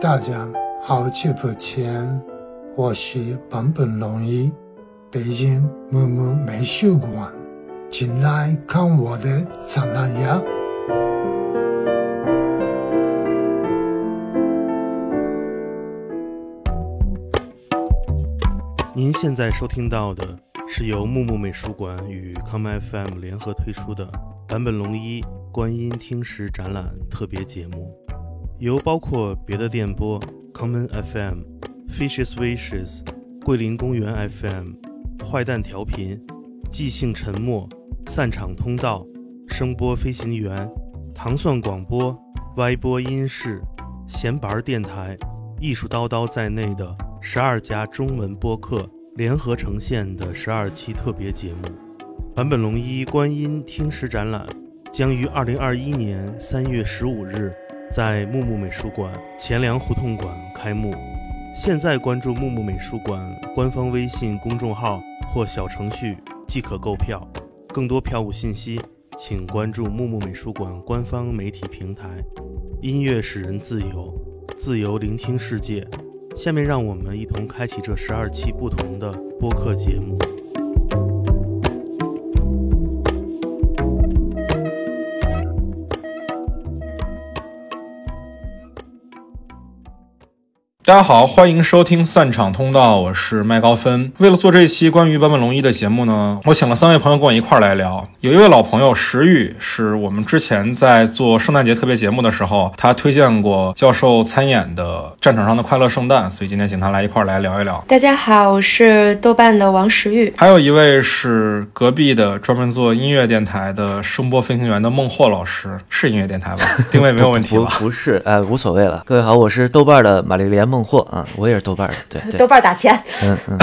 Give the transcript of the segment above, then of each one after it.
大家好久不见，我是坂本龙一，北京木木美术馆，请来看我的展览呀！您现在收听到的是由木木美术馆与康麦 FM 联合推出的坂本龙一观音听石展览特别节目，由包括别的电波、Common FM、Fishes Wishes、桂林公园 FM、坏蛋调频、即兴沉默、散场通道、声波飞行员、糖蒜广播、歪播音室、闲板电台、艺术叨叨在内的十二家中文播客联合呈现的十二期特别节目《坂本龙一观音听石展览》将于二零二一年三月十五日在木木美术馆钱粮胡同馆开幕。现在关注木木美术馆官方微信公众号或小程序即可购票。更多票务信息，请关注木木美术馆官方媒体平台。音乐使人自由，自由聆听世界。下面让我们一同开启这十二期不同的播客节目。大家好，欢迎收听散场通道，我是麦高芬。为了做这一期关于坂本龙一的节目呢，我请了三位朋友跟我一块儿来聊。有一位老朋友石玉，是我们之前在做圣诞节特别节目的时候，他推荐过教授参演的《战场上的快乐圣诞》，所以今天请他来一块儿来聊一聊。大家好，我是豆瓣的王石玉。还有一位是隔壁的专门做音乐电台的声波飞行员的孟获老师，是音乐电台吧？定位没有问题不吧？不是，哎，无所谓了。各位好，我是豆瓣的玛丽莲孟获啊，我也是豆瓣的，对对，豆瓣打钱，嗯嗯，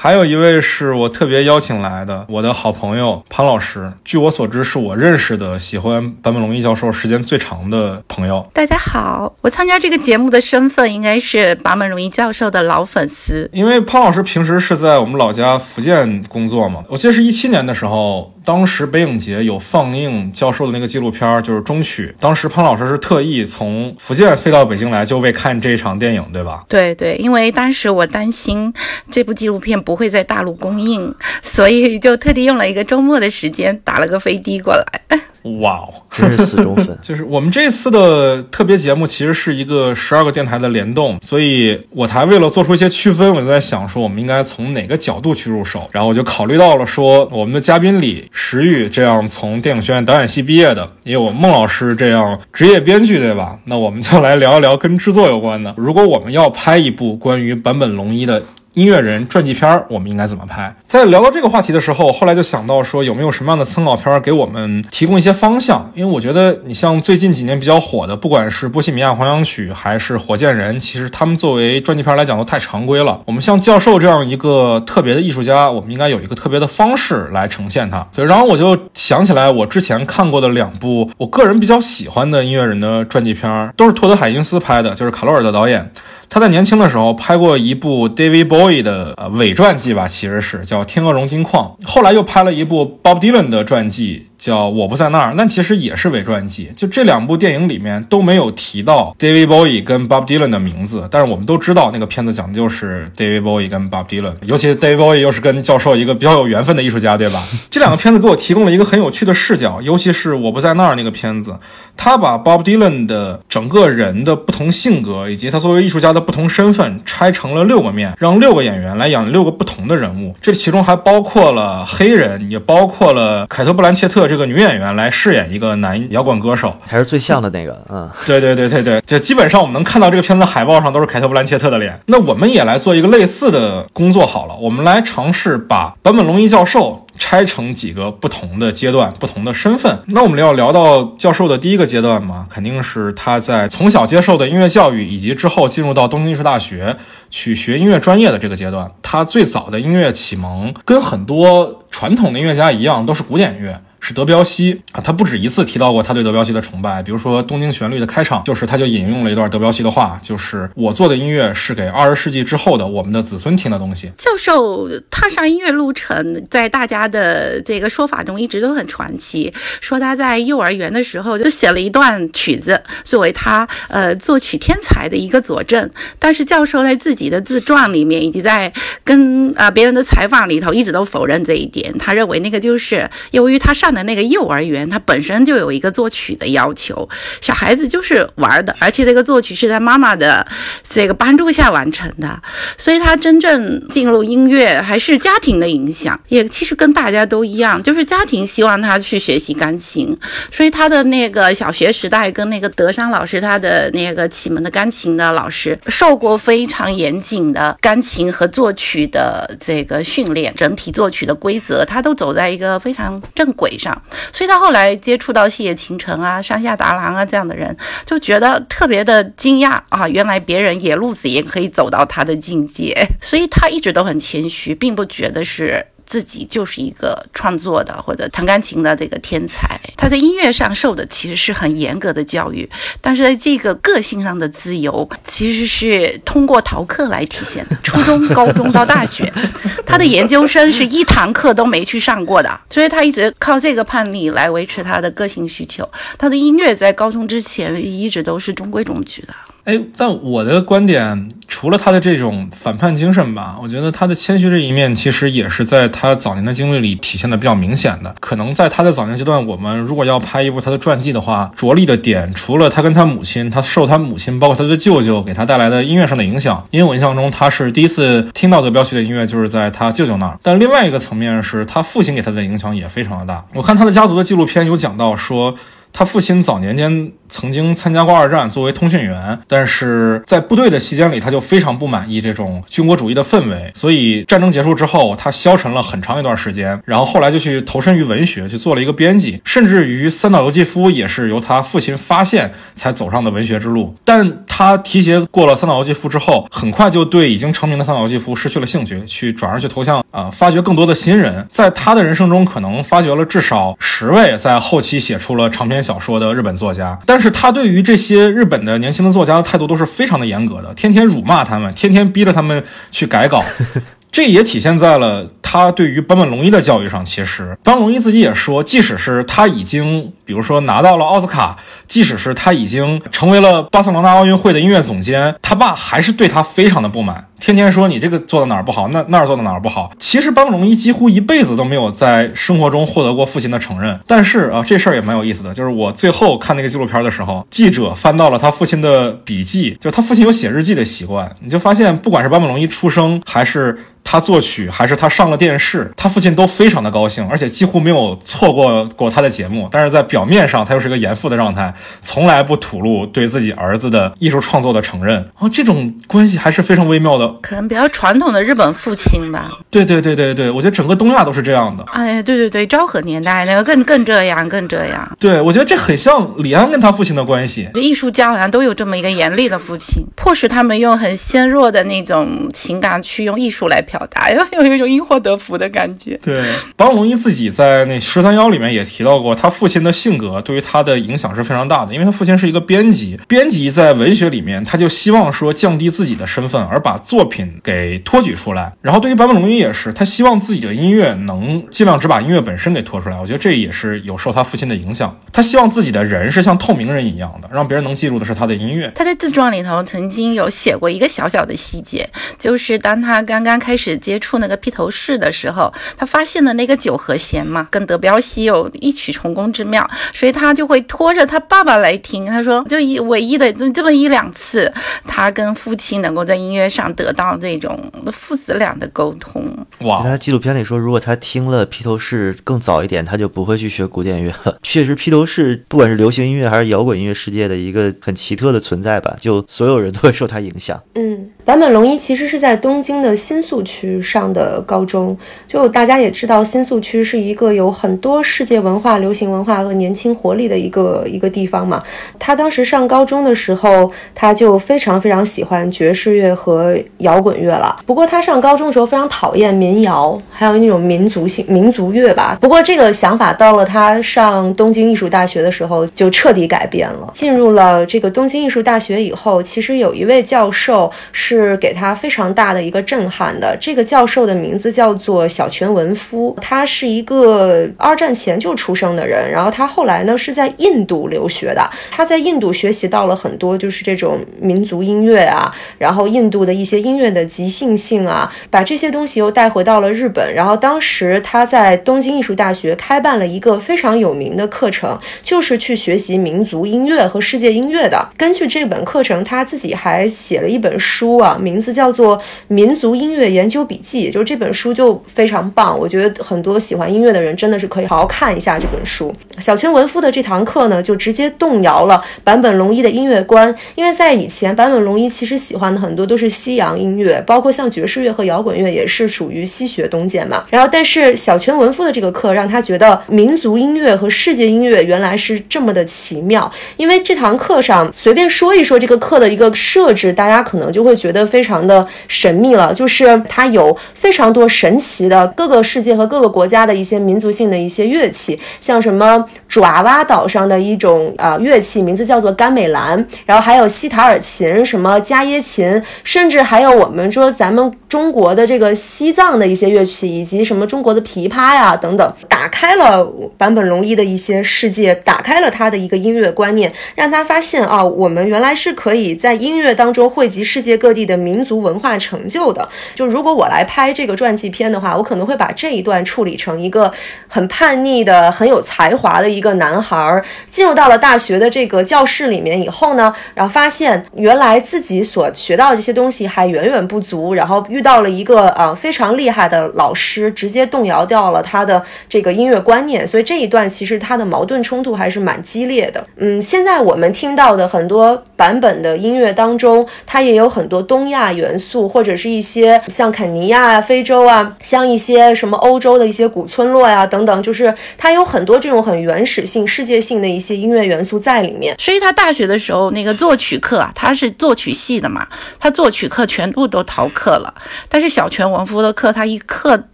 还有一位是我特别邀请来的，我的好朋友潘老师。据我所知，是我认识的喜欢坂本龙一教授时间最长的朋友。大家好，我参加这个节目的身份应该是坂本龙一教授的老粉丝。因为潘老师平时是在我们老家福建工作嘛，我记得是一七年的时候，当时北影节有放映教授的那个纪录片儿，就是《中曲》。当时潘老师是特意从福建飞到北京来，就为看这一场电影，对吧？对对，因为当时我担心这部纪录片不会在大陆公映，所以就特地用了一个周末的时间打了个飞的过来。哇哦！真是死忠粉。就是我们这次的特别节目其实是一个十二个电台的联动，所以我台为了做出一些区分，我就在想说我们应该从哪个角度去入手，然后我就考虑到了说我们的嘉宾里石玉这样从电影学院导演系毕业的，也有孟老师这样职业编剧，对吧？那我们就来聊一聊跟制作有关的。如果我们要拍一部关于坂本龙一的。音乐人传记片儿，我们应该怎么拍？在聊到这个话题的时候，后来就想到说，有没有什么样的参考片儿给我们提供一些方向？因为我觉得，你像最近几年比较火的，不管是《波西米亚狂想曲》还是《火箭人》，其实他们作为传记片来讲都太常规了。我们像教授这样一个特别的艺术家，我们应该有一个特别的方式来呈现它。对，然后我就想起来，我之前看过的两部我个人比较喜欢的音乐人的传记片儿，都是托德海因斯拍的，就是卡罗尔的导演。他在年轻的时候拍过一部 David Bowie 的呃伪传记吧，其实是叫《天鹅绒金矿》，后来又拍了一部 Bob Dylan 的传记。叫《我不在那儿》，那其实也是伪传记。就这两部电影里面都没有提到 David Bowie 跟 Bob Dylan 的名字，但是我们都知道那个片子讲的就是 David Bowie 跟 Bob Dylan，尤其 David Bowie 又是跟教授一个比较有缘分的艺术家，对吧？这两个片子给我提供了一个很有趣的视角，尤其是《我不在那儿》那个片子，他把 Bob Dylan 的整个人的不同性格以及他作为艺术家的不同身份拆成了六个面，让六个演员来演六个不同的人物，这其中还包括了黑人，也包括了凯特·布兰切特。这个女演员来饰演一个男摇滚歌手，还是最像的那个，嗯，对对对对对，就基本上我们能看到这个片子海报上都是凯特·布兰切特的脸。那我们也来做一个类似的工作好了，我们来尝试把坂本龙一教授拆成几个不同的阶段、不同的身份。那我们要聊到教授的第一个阶段嘛，肯定是他在从小接受的音乐教育，以及之后进入到东京艺术大学去学音乐专业的这个阶段。他最早的音乐启蒙跟很多传统的音乐家一样，都是古典乐。是德彪西啊。他不止一次提到过他对德彪西的崇拜，比如说《东京旋律》的开场，就是他就引用了一段德彪西的话，就是我做的音乐是给二十世纪之后的我们的子孙听的东西。教授踏上音乐路程，在大家的这个说法中一直都很传奇，说他在幼儿园的时候就写了一段曲子，作为他呃作曲天才的一个佐证。但是教授在自己的自传里面以及在跟啊别人的采访里头，一直都否认这一点。他认为那个就是由于他上的那个幼儿园，他本身就有一个作曲的要求，小孩子就是玩的，而且这个作曲是在妈妈的这个帮助下完成的，所以他真正进入音乐还是家庭的影响，也其实跟大家都一样，就是家庭希望他去学习钢琴，所以他的那个小学时代跟那个德山老师，他的那个启蒙的钢琴的老师，受过非常严谨的钢琴和作曲的这个训练，整体作曲的规则，他都走在一个非常正轨上，所以他后来接触到细野晴臣啊、山下达郎啊这样的人，就觉得特别的惊讶啊，原来别人野路子也可以走到他的境界，所以他一直都很谦虚，并不觉得是。自己就是一个创作的或者弹钢琴的这个天才，他在音乐上受的其实是很严格的教育，但是在这个个性上的自由其实是通过逃课来体现的。初中、高中到大学，他的研究生是一堂课都没去上过的，所以他一直靠这个叛逆来维持他的个性需求。他的音乐在高中之前一直都是中规中矩的。哎，但我的观点，除了他的这种反叛精神吧，我觉得他的谦虚这一面，其实也是在他早年的经历里体现的比较明显的。可能在他的早年阶段，我们如果要拍一部他的传记的话，着力的点，除了他跟他母亲，他受他母亲，包括他的舅舅给他带来的音乐上的影响，因为我印象中他是第一次听到德彪西的音乐，就是在他舅舅那儿。但另外一个层面是他父亲给他的影响也非常的大。我看他的家族的纪录片有讲到说。他父亲早年间曾经参加过二战，作为通讯员，但是在部队的期间里，他就非常不满意这种军国主义的氛围，所以战争结束之后，他消沉了很长一段时间，然后后来就去投身于文学，去做了一个编辑，甚至于三岛由纪夫也是由他父亲发现才走上的文学之路。但他提携过了三岛由纪夫之后，很快就对已经成名的三岛由纪夫失去了兴趣，去转而去投向啊，发掘更多的新人。在他的人生中，可能发掘了至少十位在后期写出了长篇。小说的日本作家，但是他对于这些日本的年轻的作家的态度都是非常的严格的，天天辱骂他们，天天逼着他们去改稿。这也体现在了他对于坂本龙一的教育上。其实，坂本龙一自己也说，即使是他已经，比如说拿到了奥斯卡，即使是他已经成为了巴塞罗那奥运会的音乐总监，他爸还是对他非常的不满，天天说你这个做的哪儿不好，那那儿做的哪儿不好。其实，坂本龙一几乎一辈子都没有在生活中获得过父亲的承认。但是啊，这事儿也蛮有意思的，就是我最后看那个纪录片的时候，记者翻到了他父亲的笔记，就他父亲有写日记的习惯，你就发现，不管是坂本龙一出生还是。他作曲还是他上了电视，他父亲都非常的高兴，而且几乎没有错过过他的节目。但是在表面上，他又是个严父的状态，从来不吐露对自己儿子的艺术创作的承认。哦，这种关系还是非常微妙的，可能比较传统的日本父亲吧。对对对对对，我觉得整个东亚都是这样的。哎，对对对，昭和年代那个更更这样，更这样。对，我觉得这很像李安跟他父亲的关系。艺术家好像都有这么一个严厉的父亲，迫使他们用很纤弱的那种情感去用艺术来表。表达，有 有一种因祸得福的感觉。对，王龙一自己在那十三幺里面也提到过，他父亲的性格对于他的影响是非常大的，因为他父亲是一个编辑，编辑在文学里面，他就希望说降低自己的身份，而把作品给托举出来。然后对于坂本龙一也是，他希望自己的音乐能尽量只把音乐本身给托出来。我觉得这也是有受他父亲的影响。他希望自己的人是像透明人一样的，让别人能记住的是他的音乐。他在自传里头曾经有写过一个小小的细节，就是当他刚刚开始。接触那个披头士的时候，他发现了那个九和弦嘛，跟德彪西有异曲同工之妙，所以他就会拖着他爸爸来听。他说，就一唯一的这么一两次，他跟父亲能够在音乐上得到这种父子俩的沟通。哇！他纪录片里说，如果他听了披头士更早一点，他就不会去学古典乐了。确实，披头士不管是流行音乐还是摇滚音乐世界的一个很奇特的存在吧，就所有人都会受他影响。嗯。坂本龙一其实是在东京的新宿区上的高中，就大家也知道，新宿区是一个有很多世界文化、流行文化和年轻活力的一个一个地方嘛。他当时上高中的时候，他就非常非常喜欢爵士乐和摇滚乐了。不过他上高中的时候非常讨厌民谣，还有那种民族性民族乐吧。不过这个想法到了他上东京艺术大学的时候就彻底改变了。进入了这个东京艺术大学以后，其实有一位教授是。是给他非常大的一个震撼的。这个教授的名字叫做小泉文夫，他是一个二战前就出生的人，然后他后来呢是在印度留学的。他在印度学习到了很多就是这种民族音乐啊，然后印度的一些音乐的即兴性啊，把这些东西又带回到了日本。然后当时他在东京艺术大学开办了一个非常有名的课程，就是去学习民族音乐和世界音乐的。根据这本课程，他自己还写了一本书啊。名字叫做《民族音乐研究笔记》，就是这本书就非常棒，我觉得很多喜欢音乐的人真的是可以好好看一下这本书。小泉文夫的这堂课呢，就直接动摇了坂本龙一的音乐观，因为在以前坂本龙一其实喜欢的很多都是西洋音乐，包括像爵士乐和摇滚乐也是属于西学东渐嘛。然后，但是小泉文夫的这个课让他觉得民族音乐和世界音乐原来是这么的奇妙，因为这堂课上随便说一说这个课的一个设置，大家可能就会觉觉得。非常的神秘了，就是它有非常多神奇的各个世界和各个国家的一些民族性的一些乐器，像什么爪哇岛上的一种呃乐器，名字叫做甘美兰，然后还有西塔尔琴、什么加耶琴，甚至还有我们说咱们中国的这个西藏的一些乐器，以及什么中国的琵琶呀等等，打开了坂本龙一的一些世界，打开了他的一个音乐观念，让他发现啊，我们原来是可以在音乐当中汇集世界各地。的民族文化成就的，就如果我来拍这个传记片的话，我可能会把这一段处理成一个很叛逆的、很有才华的一个男孩，进入到了大学的这个教室里面以后呢，然后发现原来自己所学到的这些东西还远远不足，然后遇到了一个呃非常厉害的老师，直接动摇掉了他的这个音乐观念，所以这一段其实他的矛盾冲突还是蛮激烈的。嗯，现在我们听到的很多版本的音乐当中，它也有很多东。亚元素，或者是一些像肯尼亚啊、非洲啊，像一些什么欧洲的一些古村落呀等等，就是它有很多这种很原始性、世界性的一些音乐元素在里面。所以他大学的时候那个作曲课啊，他是作曲系的嘛，他作曲课全部都逃课了。但是小泉文夫的课，他一课。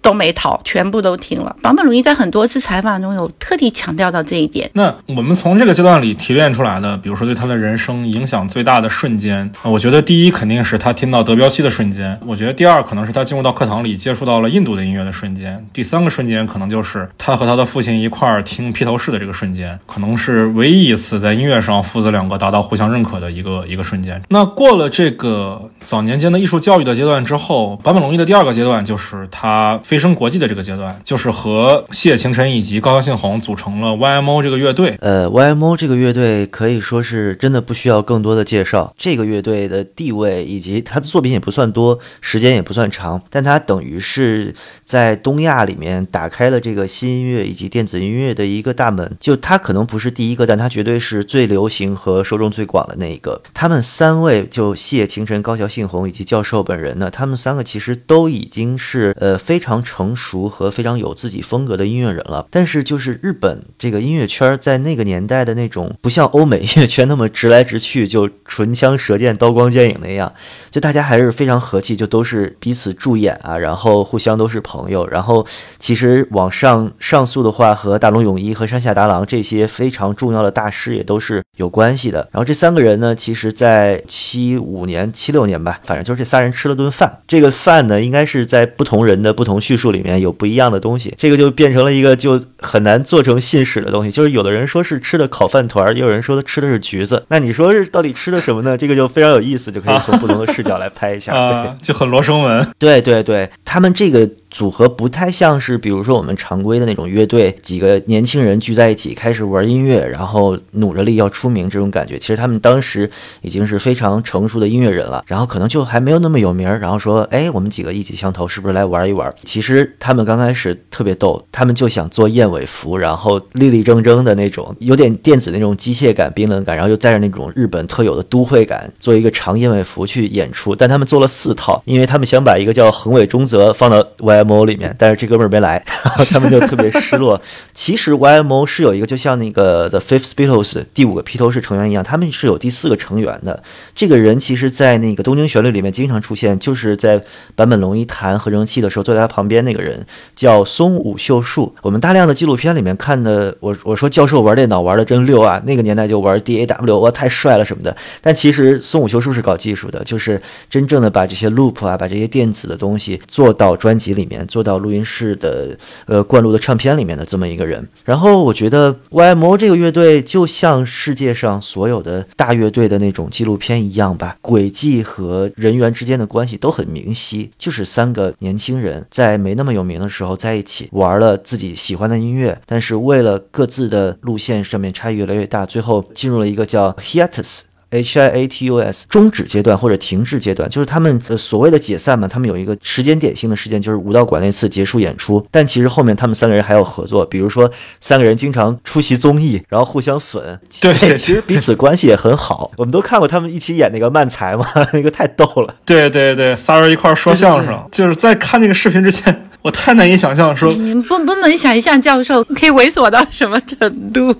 都没逃，全部都听了。坂本龙一在很多次采访中有特地强调到这一点。那我们从这个阶段里提炼出来的，比如说对他的人生影响最大的瞬间，我觉得第一肯定是他听到德彪西的瞬间。我觉得第二可能是他进入到课堂里接触到了印度的音乐的瞬间。第三个瞬间可能就是他和他的父亲一块儿听披头士的这个瞬间，可能是唯一一次在音乐上父子两个达到互相认可的一个一个瞬间。那过了这个早年间的艺术教育的阶段之后，坂本龙一的第二个阶段就是他飞。升国际的这个阶段，就是和谢晴晨以及高桥幸宏组成了 YMO 这个乐队。呃，YMO 这个乐队可以说是真的不需要更多的介绍。这个乐队的地位以及他的作品也不算多，时间也不算长，但他等于是在东亚里面打开了这个新音乐以及电子音乐的一个大门。就他可能不是第一个，但他绝对是最流行和受众最广的那一个。他们三位，就谢晴晨、高桥幸宏以及教授本人呢，他们三个其实都已经是呃非常。成熟和非常有自己风格的音乐人了，但是就是日本这个音乐圈在那个年代的那种，不像欧美音乐圈那么直来直去，就唇枪舌剑、刀光剑影那样，就大家还是非常和气，就都是彼此助演啊，然后互相都是朋友。然后其实往上上诉的话，和大龙泳衣和山下达郎这些非常重要的大师也都是有关系的。然后这三个人呢，其实在七五年、七六年吧，反正就是这仨人吃了顿饭。这个饭呢，应该是在不同人的不同叙。述里面有不一样的东西，这个就变成了一个就很难做成信史的东西。就是有的人说是吃的烤饭团，也有人说他吃的是橘子。那你说是到底吃的什么呢？这个就非常有意思，就可以从不同的视角来拍一下，对，就很罗生门。对对对，他们这个组合不太像是，比如说我们常规的那种乐队，几个年轻人聚在一起开始玩音乐，然后努着力要出名这种感觉。其实他们当时已经是非常成熟的音乐人了，然后可能就还没有那么有名儿，然后说，哎，我们几个意气相投，是不是来玩一玩？其实他们刚开始特别逗，他们就想做燕尾服，然后立立正正的那种，有点电子那种机械感、冰冷感，然后又带着那种日本特有的都会感，做一个长燕尾服去演出。但他们做了四套，因为他们想把一个叫横尾中泽放到 YMO 里面，但是这哥们儿没来，然后他们就特别失落。其实 YMO 是有一个，就像那个 The Fifth Beatles 第五个披头士成员一样，他们是有第四个成员的。这个人其实，在那个东京旋律里面经常出现，就是在坂本龙一弹合成器的时候，坐在他旁边那个人叫松武秀树。我们大量的纪录片里面看的，我我说教授玩电脑玩的真溜啊，那个年代就玩 DAW，哇，太帅了什么的。但其实松武秀树是搞技术的，就是真正的把这些 loop 啊，把这些电子的东西做到专辑里面，做到录音室的呃灌录的唱片里面的这么一个人。然后我觉得 YMO 这个乐队就像世界上所有的大乐队的那种纪录片一样吧，轨迹和人员之间的关系都很明晰，就是三个年轻人在没那么有名的时候在一起玩了自己喜欢的音乐，但是为了各自的路线上面差异越来越大，最后进入了一个叫 hiatus。H I A T U S 终止阶段或者停滞阶段，就是他们呃所谓的解散嘛，他们有一个时间点性的事件，就是武道馆那次结束演出。但其实后面他们三个人还有合作，比如说三个人经常出席综艺，然后互相损。对其实彼此关系也很好。我们都看过他们一起演那个漫才嘛，那个太逗了。对对对，仨人一块儿说相声，就是在看那个视频之前，我太难以想象说，你们不不能想象教授可以猥琐到什么程度。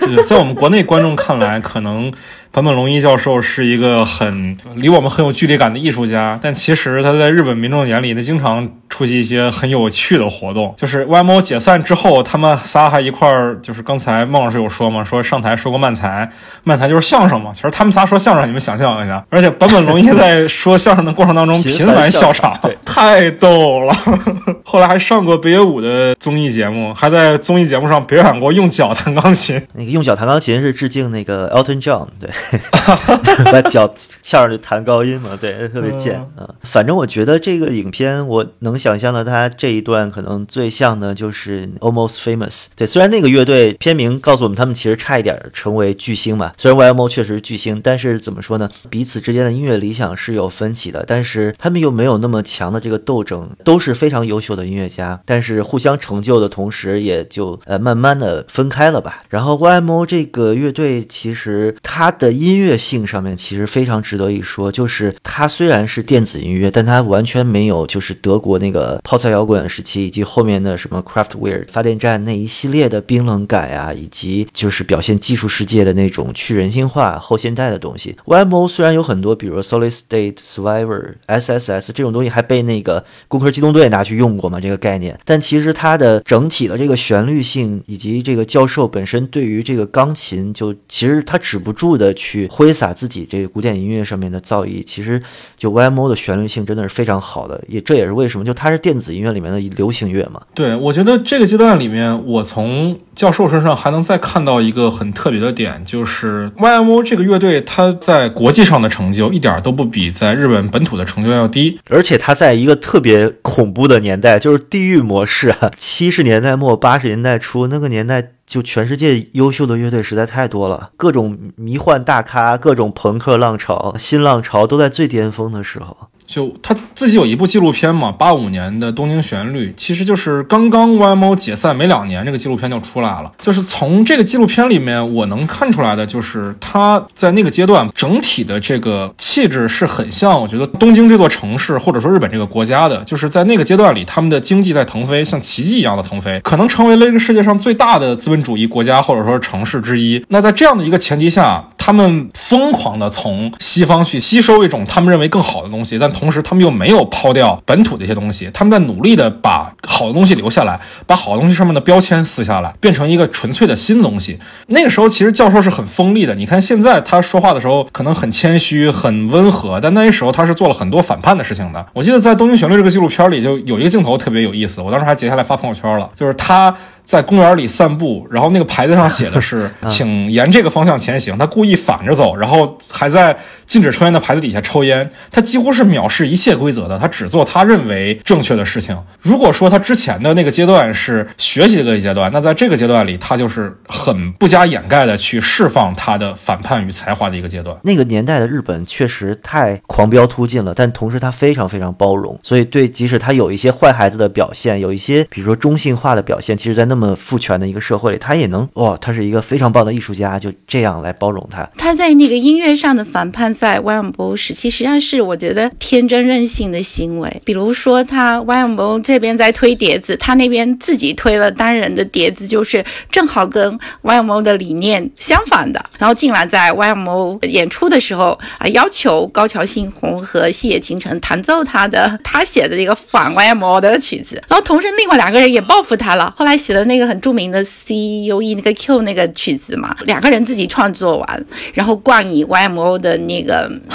就是在我们国内观众看来，可能坂本龙一教授是一个很离我们很有距离感的艺术家，但其实他在日本民众眼里，呢经常出席一些很有趣的活动。就是 YMO 解散之后，他们仨还一块儿，就是刚才孟老师有说嘛，说上台说过漫才，漫才就是相声嘛。其实他们仨说相声，你们想象一下，而且坂本龙一在说相声的过程当中频频繁笑场，场对太逗了。后来还上过北野武的综艺节目，还在综艺节目上表演过用脚弹钢琴。那个用脚弹钢琴是致敬那个 Elton John，对，把脚翘上去弹高音嘛，对，特别贱啊。反正我觉得这个影片，我能想象的他这一段可能最像的就是 Almost Famous。对，虽然那个乐队片名告诉我们他们其实差一点成为巨星嘛，虽然 YMO 确实是巨星，但是怎么说呢？彼此之间的音乐理想是有分歧的，但是他们又没有那么强的这个斗争，都是非常优秀的音乐家，但是互相成就的同时，也就呃慢慢的分开了吧。然后 YMO 这个乐队其实它的音乐性上面其实非常值得一说，就是它虽然是电子音乐，但它完全没有就是德国那个泡菜摇滚时期以及后面的什么 Kraftwerk 发电站那一系列的冰冷感呀、以及就是表现技术世界的那种去人性化后现代的东西。YMO 虽然有很多，比如 Solid State Survivor、SSS 这种东西还被那个工科机动队拿去用过嘛这个概念，但其实它的整体的这个旋律性以及这个教授本身对于这个钢琴，就其实他止不住的去挥洒自己这个古典音乐上面的造诣，其实就 YMO 的旋律性真的是非常好的，也这也是为什么就它是电子音乐里面的流行乐嘛。对，我觉得这个阶段里面，我从教授身上还能再看到一个很特别的点，就是 YMO 这个乐队，它在国际上的成就一点儿都不比在日本本土的成就要低。而且它在一个特别恐怖的年代，就是地狱模式啊，七十年代末八十年代初那个年代。就全世界优秀的乐队实在太多了，各种迷幻大咖，各种朋克浪潮、新浪潮都在最巅峰的时候。就他自己有一部纪录片嘛，八五年的《东京旋律》，其实就是刚刚 YMO 解散没两年，这个纪录片就出来了。就是从这个纪录片里面，我能看出来的就是他在那个阶段整体的这个气质是很像，我觉得东京这座城市或者说日本这个国家的，就是在那个阶段里，他们的经济在腾飞，像奇迹一样的腾飞，可能成为了这个世界上最大的资本主义国家或者说城市之一。那在这样的一个前提下，他们疯狂的从西方去吸收一种他们认为更好的东西，但同时他们又没有抛掉本土的一些东西，他们在努力的把好的东西留下来，把好的东西上面的标签撕下来，变成一个纯粹的新东西。那个时候其实教授是很锋利的，你看现在他说话的时候可能很谦虚、很温和，但那时候他是做了很多反叛的事情的。我记得在《东京旋律》这个纪录片里，就有一个镜头特别有意思，我当时还截下来发朋友圈了，就是他。在公园里散步，然后那个牌子上写的是 “请沿这个方向前行”，他故意反着走，然后还在禁止抽烟的牌子底下抽烟，他几乎是藐视一切规则的，他只做他认为正确的事情。如果说他之前的那个阶段是学习的一个阶段，那在这个阶段里，他就是很不加掩盖的去释放他的反叛与才华的一个阶段。那个年代的日本确实太狂飙突进了，但同时他非常非常包容，所以对，即使他有一些坏孩子的表现，有一些比如说中性化的表现，其实，在那么父权的一个社会里，他也能哇，他是一个非常棒的艺术家，就这样来包容他。他在那个音乐上的反叛，在 YMO 时期，实际上是我觉得天真任性的行为。比如说，他 YMO 这边在推碟子，他那边自己推了单人的碟子，就是正好跟 YMO 的理念相反的。然后竟然在 YMO 演出的时候啊，要求高桥幸宏和细野晴臣弹奏他的他写的一个反 YMO 的曲子。然后同时，另外两个人也报复他了，后来写的那个很著名的 C U E 那个 Q 那个曲子嘛，两个人自己创作完，然后冠以 YMO 的那个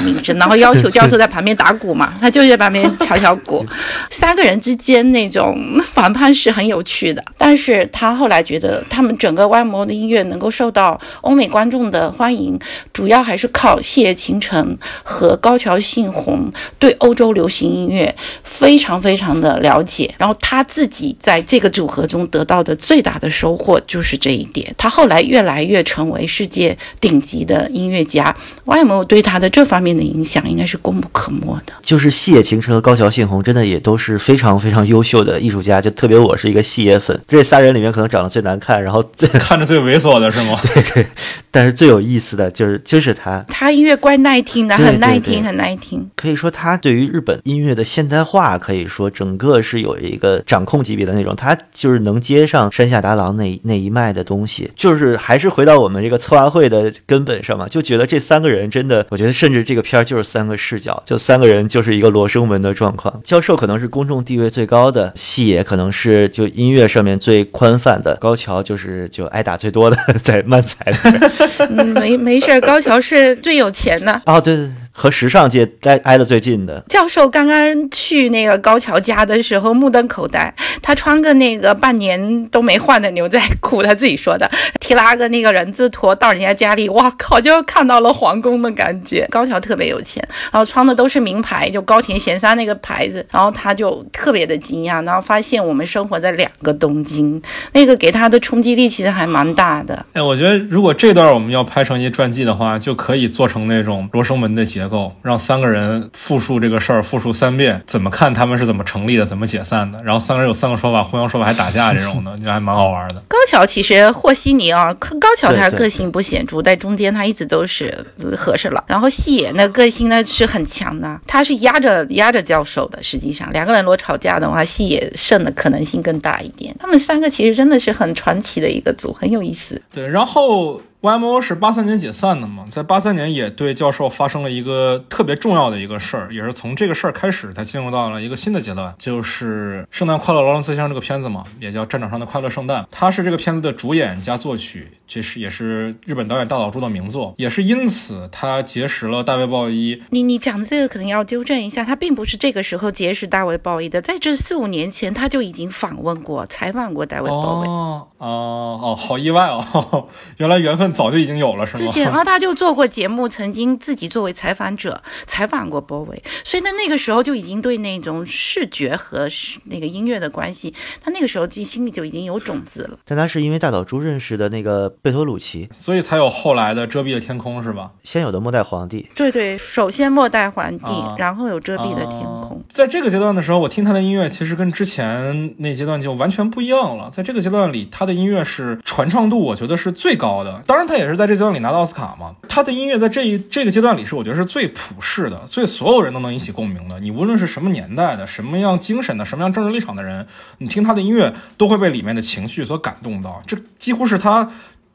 名声，然后要求教授在旁边打鼓嘛，他就在旁边敲敲鼓。三个人之间那种反叛是很有趣的，但是他后来觉得他们整个 YMO 的音乐能够受到欧美观众的欢迎，主要还是靠谢野晴臣和高桥幸宏对欧洲流行音乐非常非常的了解，然后他自己在这个组合中得到的最大的收获就是这一点。他后来越来越成为世界顶级的音乐家，YMO 对他的这方面的影响应该是功不可没的。就是细野晴臣和高桥幸宏，真的也都是非常非常优秀的艺术家。就特别我是一个细野粉，这仨人里面可能长得最难看，然后最 看着最猥琐的是吗？对对，但是最有意思的就是就是他，他音乐怪耐听的，很耐听，很耐听。可以说他对于日本音乐的现代化，可以说整个是有一个掌控级别的那种，他就是能接上山下达郎那那一脉的东西，就是还是回到我们这个策划会的根本上嘛，就觉得这三个人真的，我觉得甚至这个片儿就是三个视角，就三个人就是一个罗生门的状况。教授可能是公众地位最高的，戏也可能是就音乐上面最宽泛的，高桥就是就挨打最多的，在漫才里面。嗯，没没事儿，高桥是最有钱的。哦，对对对，和时尚界挨挨得最近的。教授刚刚去那个高桥家的时候，目瞪口呆。他穿个那个半年都没换的牛仔裤，他自己说的，提拉个那个人字拖到人家家里，哇靠，就看到了皇宫的感觉。高桥特别有钱，然后穿的都是名牌，就高田贤三那个牌子，然后他就特别的惊讶，然后发现我们生活在两个东京，那个给他的冲击力其实还蛮大的。哎，我觉得如果这段我们要拍成一传记的话，就可以做成那种罗生门的结构，让三个人复述这个事儿，复述三遍，怎么看他们是怎么成立的，怎么解散的，然后三个人有三个说法，互相说法还打架这种的，就还蛮好玩的。高桥其实和稀泥啊，高桥他个性不显著，在中间他一直都是呃合适了。然后细野那个性呢是很强的，他是压着压着教授的。实际上两个人如果吵架的话，细野胜的可能性更大一点。他们三个其实真的是很传奇的一个组，很有意思。对，然后 YMO 是八三年解散的嘛，在八三年也对教授发生了一个特别重要的一个事儿，也是从这个事儿开始，他进入到了一个新的阶段，就是《圣诞快乐，劳伦斯先生》这个片子嘛，也叫《战场上的快乐圣诞》，他是这个片子的主演加作曲，这是也是日本导演大岛渚的名作，也是因此他结识了大卫鲍伊，你你讲的这个可能要纠正一下，他并不是这个时候结识大卫鲍伊的，在这四五年前他就已经访问过、采访过大卫鲍伊。哦哦哦，好意外哦，原来缘分早就已经有了，是吗？之前啊，他就做过节目，曾经自己作为采访者 采访过波维，所以在那个时候就已经对那种视觉和是那个音乐的关系，他那个时候就心里就已经有种子了。但他是因为大岛渚认识的那个贝托鲁奇，所以才有后来的遮蔽的天空，是吧？先有的末代皇帝。对对，首先末代皇帝，啊然后有遮蔽的天空。啊在这个阶段的时候，我听他的音乐其实跟之前那阶段就完全不一样了。在这个阶段里，他的音乐是传唱度，我觉得是最高的。当然，他也是在这阶段里拿到奥斯卡嘛。他的音乐在这一这个阶段里是我觉得是最普世的，最所有人都能引起共鸣的。你无论是什么年代的、什么样精神的、什么样政治立场的人，你听他的音乐都会被里面的情绪所感动到。这几乎是他。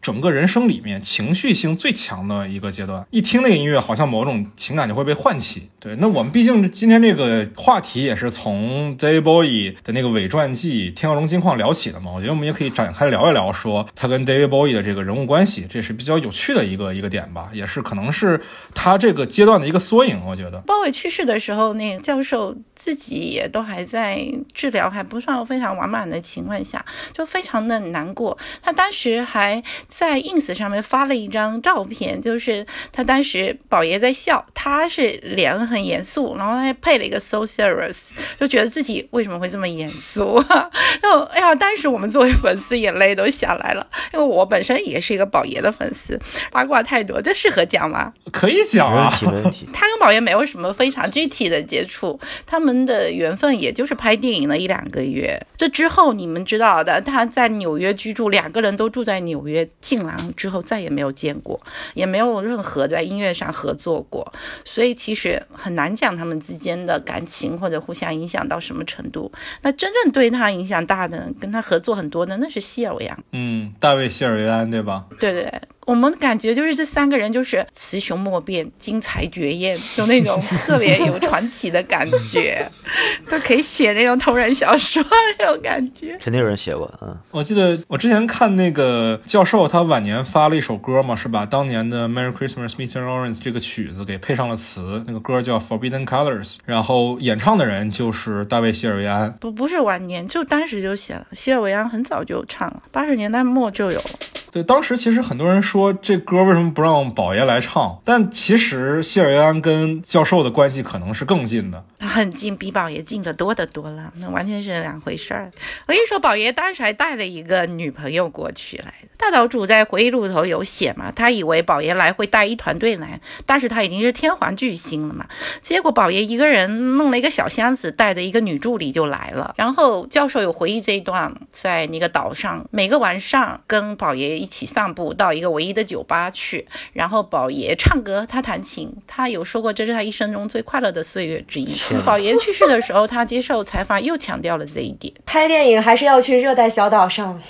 整个人生里面情绪性最强的一个阶段，一听那个音乐，好像某种情感就会被唤起。对，那我们毕竟今天这个话题也是从 David Bowie 的那个伪传记《天鹅绒金矿》聊起的嘛，我觉得我们也可以展开聊一聊，说他跟 David Bowie 的这个人物关系，这也是比较有趣的一个一个点吧，也是可能是他这个阶段的一个缩影。我觉得，鲍伟去世的时候，那个教授自己也都还在治疗，还不算非常完满的情况下，就非常的难过。他当时还在 ins 上面发了一张照片，就是他当时宝爷在笑，他是脸很严肃，然后他还配了一个 so serious，就觉得自己为什么会这么严肃？然后哎呀，当时我们作为粉丝眼泪都下来了，因为我本身也是一个宝爷的粉丝，八卦太多，这适合讲吗？可以讲啊，没问题，没问题。他跟宝爷没有什么非常具体的接触，他们的缘分也就是拍电影了一两个月。这之后你们知道的，他在纽约居住，两个人都住在纽约，进狼之后再也没有见过，也没有任何在音乐上合作过，所以其实很难讲他们之间的感情或者互相影响到什么程度。那真正对他影响大的，跟他合作很多的，那是谢尔维扬。嗯，大卫谢尔维安对吧？对对对，我们感觉就是这三个人就是雌雄莫辨、精彩绝艳，就那种特别有传奇的感觉，都可以写那种同人小说那种感觉。肯定有人写过，嗯，我记得我之前看那个教授，他晚年发了一首歌嘛，是把当年的《Merry Christmas, Mr. Lawrence》这个曲子给配上了词，那个歌叫《Forbidden Colors》，然后演唱的人就是大卫谢尔维安。不不是晚年，就当时就写了。希尔维安很早就唱了，八十年代末就有了。对，当时其实很多人说这歌为什么不让宝爷来唱，但其实谢尔安跟教授的关系可能是更近的。他很近，比宝爷近得多得多了，那完全是两回事儿。我跟你说，宝爷当时还带了一个女朋友过去来的。大岛主在回忆录里头有写嘛，他以为宝爷来会带一团队来，但是他已经是天皇巨星了嘛。结果宝爷一个人弄了一个小箱子，带着一个女助理就来了。然后教授有回忆这一段，在那个岛上，每个晚上跟宝爷一起散步到一个唯一的酒吧去，然后宝爷唱歌，他弹琴。他有说过这是他一生中最快乐的岁月之一。宝爷去世的时候，他接受采访又强调了这一点。拍电影还是要去热带小岛上。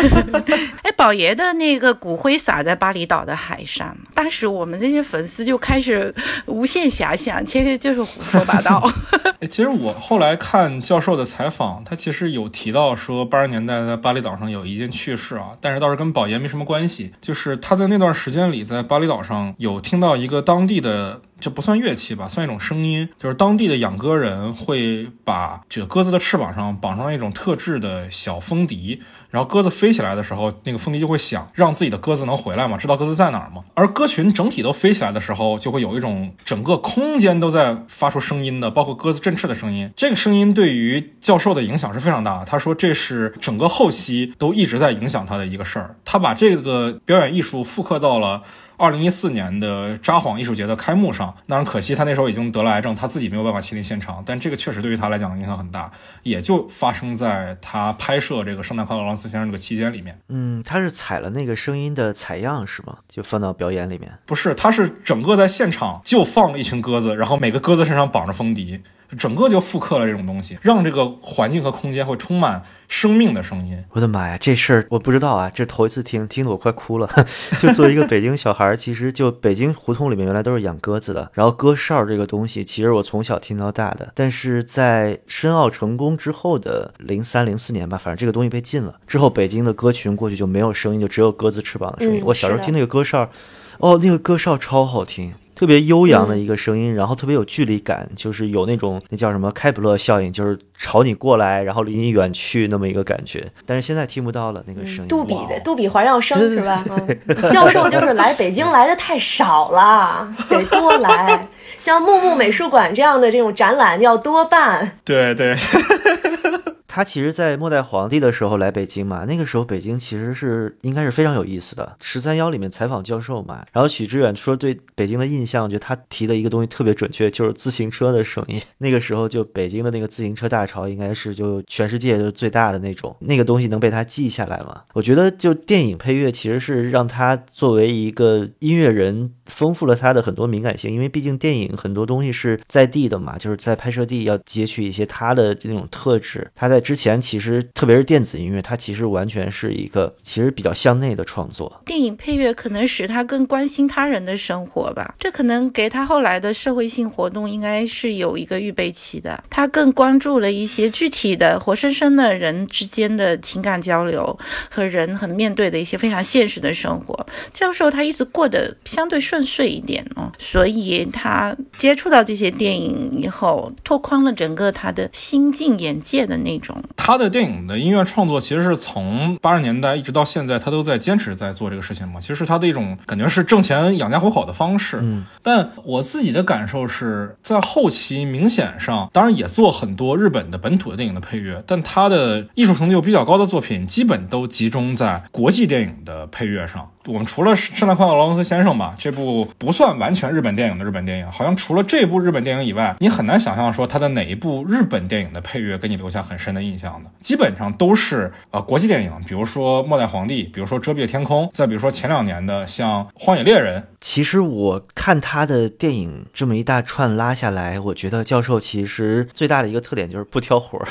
哎，宝爷的那个骨灰撒在巴厘岛的海上，当时我们这些粉丝就开始无限遐想，其实就是胡说八道。哎，其实我后来看教授的采访，他其实有提到说八十年代在巴厘岛上有一件趣事啊，但是倒是跟宝也没什么关系，就是他在那段时间里在巴厘岛上有听到一个当地的。这不算乐器吧，算一种声音，就是当地的养鸽人会把这个鸽子的翅膀上绑上一种特制的小风笛，然后鸽子飞起来的时候，那个风笛就会响，让自己的鸽子能回来嘛，知道鸽子在哪儿嘛。而鸽群整体都飞起来的时候，就会有一种整个空间都在发出声音的，包括鸽子振翅的声音。这个声音对于教授的影响是非常大的。他说这是整个后期都一直在影响他的一个事儿。他把这个表演艺术复刻到了。二零一四年的札幌艺术节的开幕上，当然可惜他那时候已经得了癌症，他自己没有办法亲临现场。但这个确实对于他来讲影响很大，也就发生在他拍摄这个《圣诞快乐，劳伦斯先生》这个期间里面。嗯，他是采了那个声音的采样是吗？就放到表演里面？不是，他是整个在现场就放了一群鸽子，然后每个鸽子身上绑着风笛。整个就复刻了这种东西，让这个环境和空间会充满生命的声音。我的妈呀，这事儿我不知道啊，这头一次听，听得我快哭了。就作为一个北京小孩儿，其实就北京胡同里面原来都是养鸽子的，然后鸽哨这个东西，其实我从小听到大的。但是在申奥成功之后的零三零四年吧，反正这个东西被禁了之后，北京的鸽群过去就没有声音，就只有鸽子翅膀的声音。嗯我小时候听那个鸽哨，哦，那个鸽哨超好听。特别悠扬的一个声音，然后特别有距离感，就是有那种那叫什么开普勒效应，就是朝你过来，然后离你远去那么一个感觉。但是现在听不到了那个声音。杜比的杜比环绕声是吧？嗯，教授就是来北京来的太少了，得多来。像木木美术馆这样的这种展览要多办。对对，他其实，在末代皇帝的时候来北京嘛，那个时候北京其实是应该是非常有意思的。十三幺里面采访教授嘛，然后许知远说对北京的印象，就他提的一个东西特别准确，就是自行车的声音。那个时候就北京的那个自行车大潮，应该是就全世界都最大的那种，那个东西能被他记下来吗？我觉得就电影配乐其实是让他作为一个音乐人。丰富了他的很多敏感性，因为毕竟电影很多东西是在地的嘛，就是在拍摄地要截取一些他的这种特质。他在之前其实特别是电子音乐，它其实完全是一个其实比较向内的创作。电影配乐可能使他更关心他人的生活吧，这可能给他后来的社会性活动应该是有一个预备期的。他更关注了一些具体的、活生生的人之间的情感交流和人很面对的一些非常现实的生活。教授他一直过得相对顺遂一点哦，所以他接触到这些电影以后，拓宽了整个他的心境眼界的那种。他的电影的音乐创作其实是从八十年代一直到现在，他都在坚持在做这个事情嘛。其实是他的一种感觉是挣钱养家糊口的方式。嗯，但我自己的感受是在后期明显上，当然也做很多日本的本土的电影的配乐，但他的艺术成就比较高的作品，基本都集中在国际电影的配乐上。我们除了《圣诞快乐，劳伦斯先生》吧，这部不算完全日本电影的日本电影，好像除了这部日本电影以外，你很难想象说他的哪一部日本电影的配乐给你留下很深的印象的，基本上都是呃国际电影，比如说《末代皇帝》，比如说《遮蔽的天空》，再比如说前两年的像《荒野猎人》。其实我看他的电影这么一大串拉下来，我觉得教授其实最大的一个特点就是不挑活儿。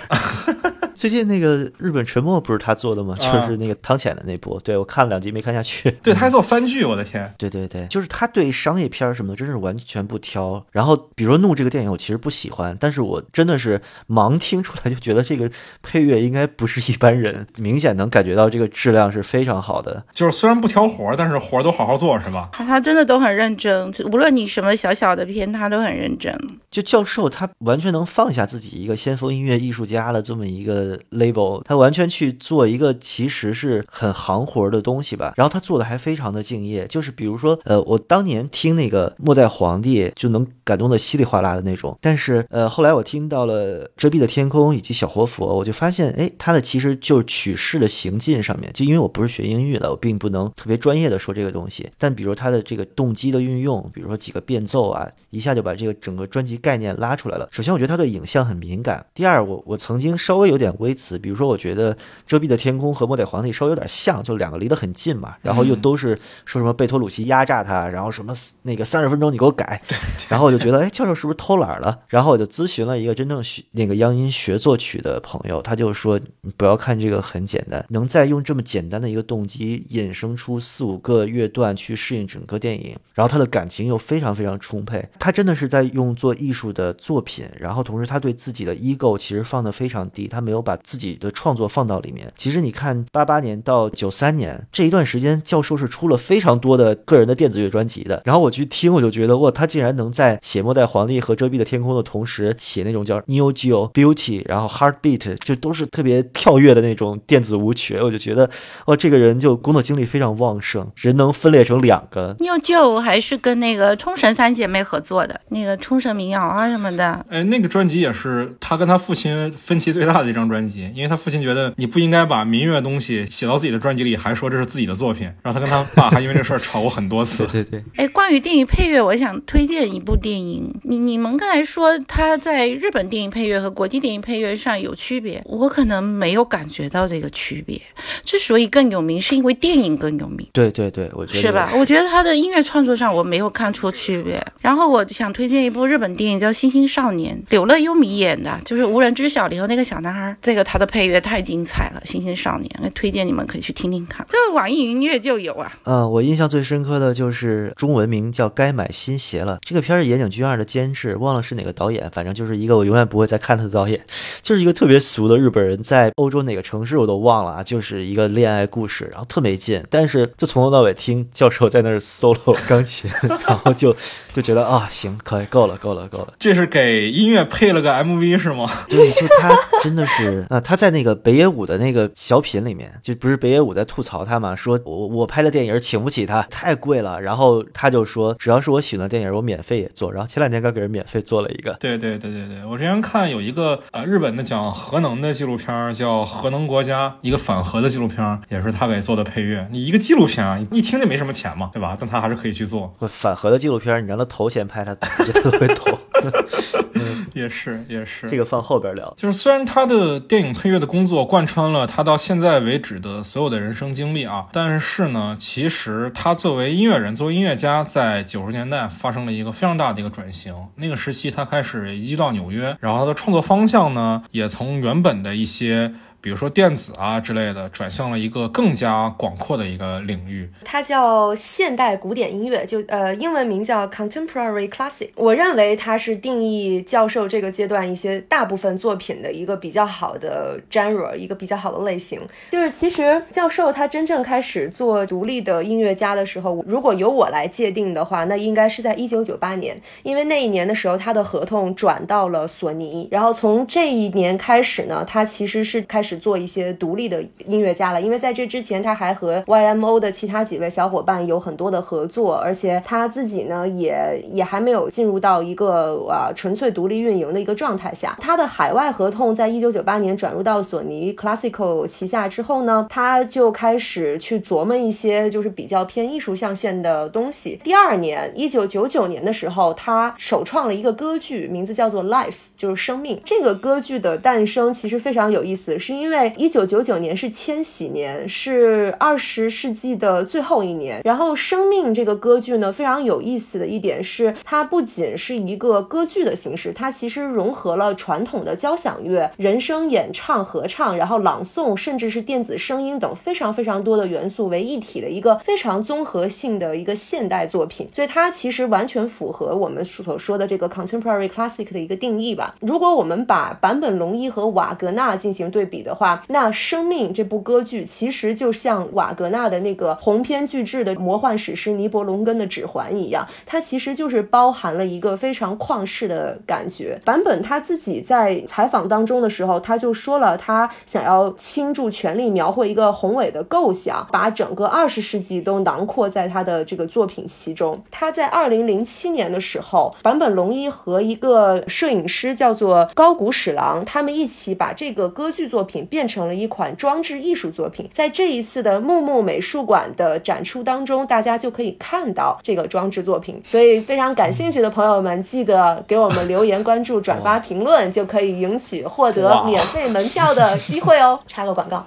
最近那个日本沉默不是他做的吗？就是那个汤浅的那部，对我看了两集没看下去。对，他还做番剧，我的天！对对对，就是他对商业片什么的真是完全不挑。然后比如说《怒》这个电影，我其实不喜欢，但是我真的是盲听出来就觉得这个配乐应该不是一般人，明显能感觉到这个质量是非常好的。就是虽然不挑活儿，但是活儿都好好做，是吧？他他真的都很认真，无论你什么小小的片，他都很认真。就教授他完全能放下自己一个先锋音乐艺术家的这么一个 label。他完全去做一个其实是很行活的东西吧，然后他做的还非常的敬业，就是比如说，呃，我当年听那个《末代皇帝》就能感动的稀里哗啦的那种，但是呃，后来我听到了《遮蔽的天空》以及《小活佛》，我就发现，哎，他的其实就是曲式的行进上面，就因为我不是学音乐的，我并不能特别专业的说这个东西，但比如他的这个动机的运用，比如说几个变奏啊，一下就把这个整个专辑概念拉出来了。首先，我觉得他对影像很敏感；第二，我我曾经稍微有点微词，比如说我。觉得遮蔽的天空和末代皇帝稍微有点像，就两个离得很近嘛，然后又都是说什么贝托鲁奇压榨他，然后什么那个三十分钟你给我改，然后我就觉得哎，教授是不是偷懒了？然后我就咨询了一个真正学那个央音学作曲的朋友，他就说你不要看这个很简单，能再用这么简单的一个动机衍生出四五个乐段去适应整个电影，然后他的感情又非常非常充沛，他真的是在用做艺术的作品，然后同时他对自己的 ego 其实放的非常低，他没有把自己的。创作放到里面，其实你看八八年到九三年这一段时间，教授是出了非常多的个人的电子乐专辑的。然后我去听，我就觉得哇，他竟然能在写《末代皇帝》和《遮蔽的天空》的同时，写那种叫 Neo Geo Beauty，然后 Heartbeat，就都是特别跳跃的那种电子舞曲。我就觉得哦，这个人就工作精力非常旺盛，人能分裂成两个。Neo Geo 还是跟那个冲绳三姐妹合作的，那个冲绳民谣啊什么的。哎，那个专辑也是他跟他父亲分歧最大的一张专辑，因为他父亲。觉得你不应该把民乐东西写到自己的专辑里，还说这是自己的作品，然后他跟他爸还因为这事儿吵过很多次。对对。哎，关于电影配乐，我想推荐一部电影。你你们刚才说他在日本电影配乐和国际电影配乐上有区别，我可能没有感觉到这个区别。之所以更有名，是因为电影更有名。对对对，我觉得是吧？我觉得他的音乐创作上我没有看出区别。然后我想推荐一部日本电影叫《星星少年》，柳乐优弥演的，就是《无人知晓》里头那个小男孩。这个它的配乐太精彩了。星星少年，推荐你们可以去听听看，这个网易云音乐就有啊。嗯，我印象最深刻的就是中文名叫《该买新鞋了》。这个片是岩井俊二的监制，忘了是哪个导演，反正就是一个我永远不会再看他的导演，就是一个特别俗的日本人，在欧洲哪个城市我都忘了啊，就是一个恋爱故事，然后特没劲。但是就从头到尾听教授在那儿 solo 钢琴，然后就 就觉得啊，行，可以，够了，够了，够了。这是给音乐配了个 MV 是吗？对，就他真的是啊，他在那个北野武的那个。小品里面就不是北野武在吐槽他嘛，说我我拍的电影请不起他，太贵了。然后他就说，只要是我喜欢的电影，我免费也做。然后前两天刚给人免费做了一个。对对对对对，我之前看有一个呃日本的讲核能的纪录片，叫《核能国家》，一个反核的纪录片，也是他给做的配乐。你一个纪录片啊，一听就没什么钱嘛，对吧？但他还是可以去做反核的纪录片，你让他投钱拍，他 绝对会投。也是也是，这个放后边聊。就是虽然他的电影配乐的工作贯穿了他到现在为止的所有的人生经历啊，但是呢，其实他作为音乐人，作为音乐家，在九十年代发生了一个非常大的一个转型。那个时期，他开始移居到纽约，然后他的创作方向呢，也从原本的一些。比如说电子啊之类的，转向了一个更加广阔的一个领域。它叫现代古典音乐，就呃英文名叫 Contemporary Classic。我认为它是定义教授这个阶段一些大部分作品的一个比较好的 genre，一个比较好的类型。就是其实教授他真正开始做独立的音乐家的时候，如果由我来界定的话，那应该是在一九九八年，因为那一年的时候他的合同转到了索尼，然后从这一年开始呢，他其实是开始做一些独立的音乐家了。因为在这之前，他还和 YMO 的其他几位小伙伴有很多的合作，而且他自己呢也也还没有进入到一个啊纯粹独立运营的一个状态下。他的海外合同在一九九八年转入到索尼 Classical 旗下之后呢，他就开始去琢磨一些就是比较偏艺术象限的东西。第二年，一九九九年的时候，他首创了一个歌剧，名字叫做《Life》，就是生命。这个歌剧的诞生其实非常有意思，是因为一九九九年是千禧年，是二十世纪的最后一年。然后，《生命》这个歌剧呢，非常有意思的一点是，它不仅是一个歌剧的形式，它其实融合了传统的交响乐、人声演唱、合唱，然后朗诵，甚至是电子声音等非常非常多的元素为一体的一个非常综合性的一个现代作品。所以，它其实完全符合我们所说的这个 contemporary classic 的一个定义吧。如果我们把坂本龙一和瓦格纳进行对比的话，那《生命》这部歌剧其实就像瓦格纳的那个鸿篇巨制的魔幻史诗《尼伯龙根的指环》一样，它其实就是包含了一个非常旷世的感觉。坂本他自己在采访当中的时候，他就说了，他想要倾注全力描绘一个宏伟的构想，把整个二十世纪都囊括在他的这个作品其中。他在二零零七年的时候，坂本龙一和一个摄影师叫做高谷史郎，他们一起把这个歌剧作品变成了一款装置艺术作品。在这一次的木木美术馆的展出当中，大家就可以看到这个装置作品。所以，非常感兴趣的朋友们，记得给我们留言、关注、转发、评论，就可以赢取获得免费门票的机会哦。插个广告，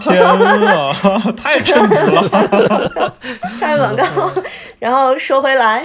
天啊，太沉迷了！插个广告，然后说回来。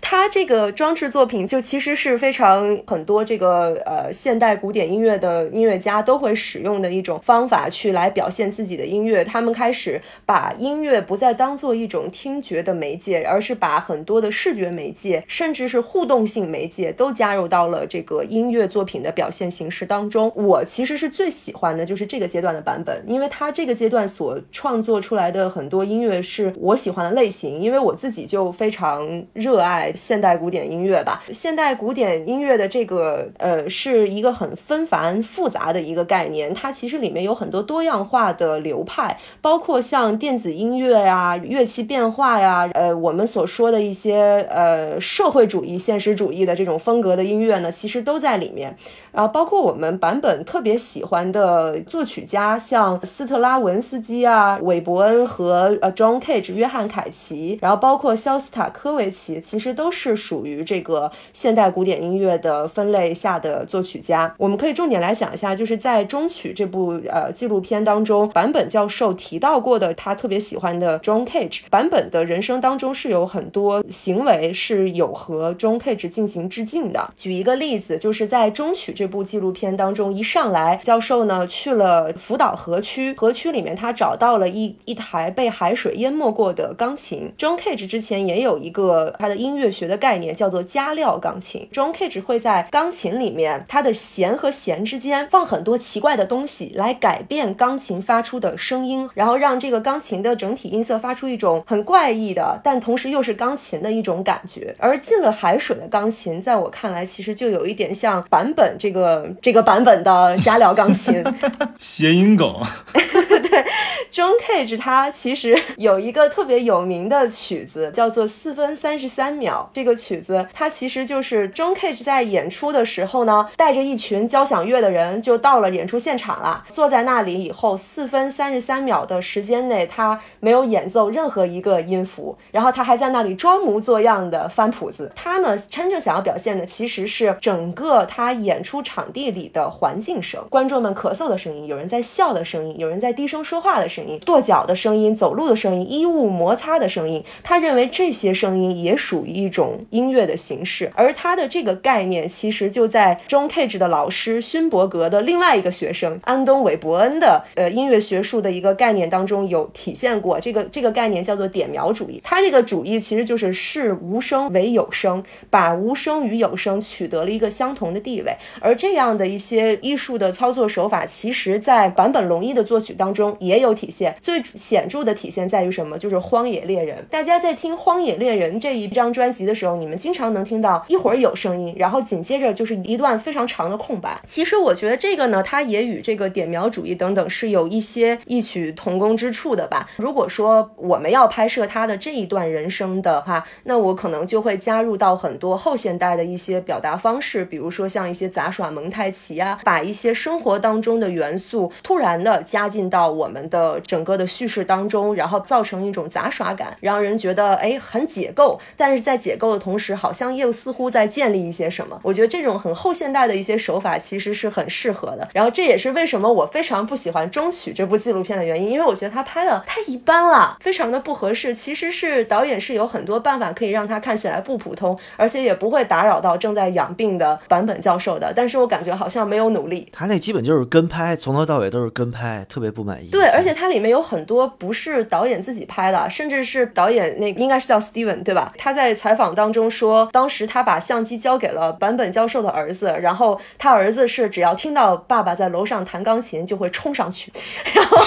它这个装置作品就其实是非常很多这个呃现代古典音乐的音乐家都会使用的一种方法去来表现自己的音乐。他们开始把音乐不再当做一种听觉的媒介，而是把很多的视觉媒介，甚至是互动性媒介都加入到了这个音乐作品的表现形式当中。我其实是最喜欢的就是这个阶段的版本，因为他这个阶段所创作出来的很多音乐是我喜欢的类型，因为我自己就非常热爱。现代古典音乐吧，现代古典音乐的这个呃是一个很纷繁复杂的一个概念，它其实里面有很多多样化的流派，包括像电子音乐呀、乐器变化呀，呃，我们所说的一些呃社会主义、现实主义的这种风格的音乐呢，其实都在里面。然后包括我们版本特别喜欢的作曲家，像斯特拉文斯基啊、韦伯恩和呃 John Cage、约翰凯奇，然后包括肖斯塔科维奇，其实都是属于这个现代古典音乐的分类下的作曲家。我们可以重点来讲一下，就是在中曲这部呃纪录片当中，坂本教授提到过的他特别喜欢的 John Cage，坂本的人生当中是有很多行为是有和 John Cage 进行致敬的。举一个例子，就是在中曲。这部纪录片当中，一上来教授呢去了福岛河区，河区里面他找到了一一台被海水淹没过的钢琴。John Cage 之前也有一个他的音乐学的概念，叫做加料钢琴。John Cage 会在钢琴里面，它的弦和弦之间放很多奇怪的东西，来改变钢琴发出的声音，然后让这个钢琴的整体音色发出一种很怪异的，但同时又是钢琴的一种感觉。而进了海水的钢琴，在我看来，其实就有一点像版本这。这个这个版本的加料钢琴，谐音梗。对，John Cage 他其实有一个特别有名的曲子，叫做四分三十三秒。这个曲子它其实就是 John Cage 在演出的时候呢，带着一群交响乐的人就到了演出现场了。坐在那里以后，四分三十三秒的时间内，他没有演奏任何一个音符，然后他还在那里装模作样的翻谱子。他呢，真正想要表现的其实是整个他演出场地里的环境声，观众们咳嗽的声音，有人在笑的声音，有人在低声。说话的声音、跺脚的声音、走路的声音、衣物摩擦的声音。他认为这些声音也属于一种音乐的形式，而他的这个概念其实就在 John Cage 的老师勋伯格的另外一个学生安东韦伯恩的呃音乐学术的一个概念当中有体现过。这个这个概念叫做点描主义。他这个主义其实就是视无声为有声，把无声与有声取得了一个相同的地位。而这样的一些艺术的操作手法，其实在坂本龙一的作曲当中也有体现。最显著的体现在于什么？就是《荒野猎人》。大家在听《荒野猎人》这一张专辑的时候，你们经常能听到一会儿有声音，然后紧接着就是一段非常长的空白。其实我觉得这个呢，它也与这个点描主义等等是有一些异曲同工之处的吧。如果说我们要拍摄他的这一段人生的话，那我可能就会加入到很多后现代的一些表达方式，比如说像一些杂耍蒙太奇啊，把一些生活当中的元素突然的加进到我们的整个的叙事当中，然后造成一种杂耍感，让人觉得哎很解构，但是在解构的同时，好像又似乎在建立一些什么。我觉得这种很后现代的一些手法其实是很适合的。然后这也是为什么我非常不喜欢《中曲》这部纪录片的原因，因为我觉得他拍的太一般了，非常的不合适。其实是导演是有很多办法可以让他看起来不普通，而且也不会打扰到正在养病的坂本教授的。但是我感觉好像没有努力。他那基本就是跟拍，从头到尾都是跟拍，特别不满意。对，而且它里面有很多不是导演自己拍的，甚至是导演那应该是叫 Steven 对吧？他在采访当中说，当时他把相机交给了坂本教授的儿子，然后他儿子是只要听到爸爸在楼上弹钢琴，就会冲上去，然后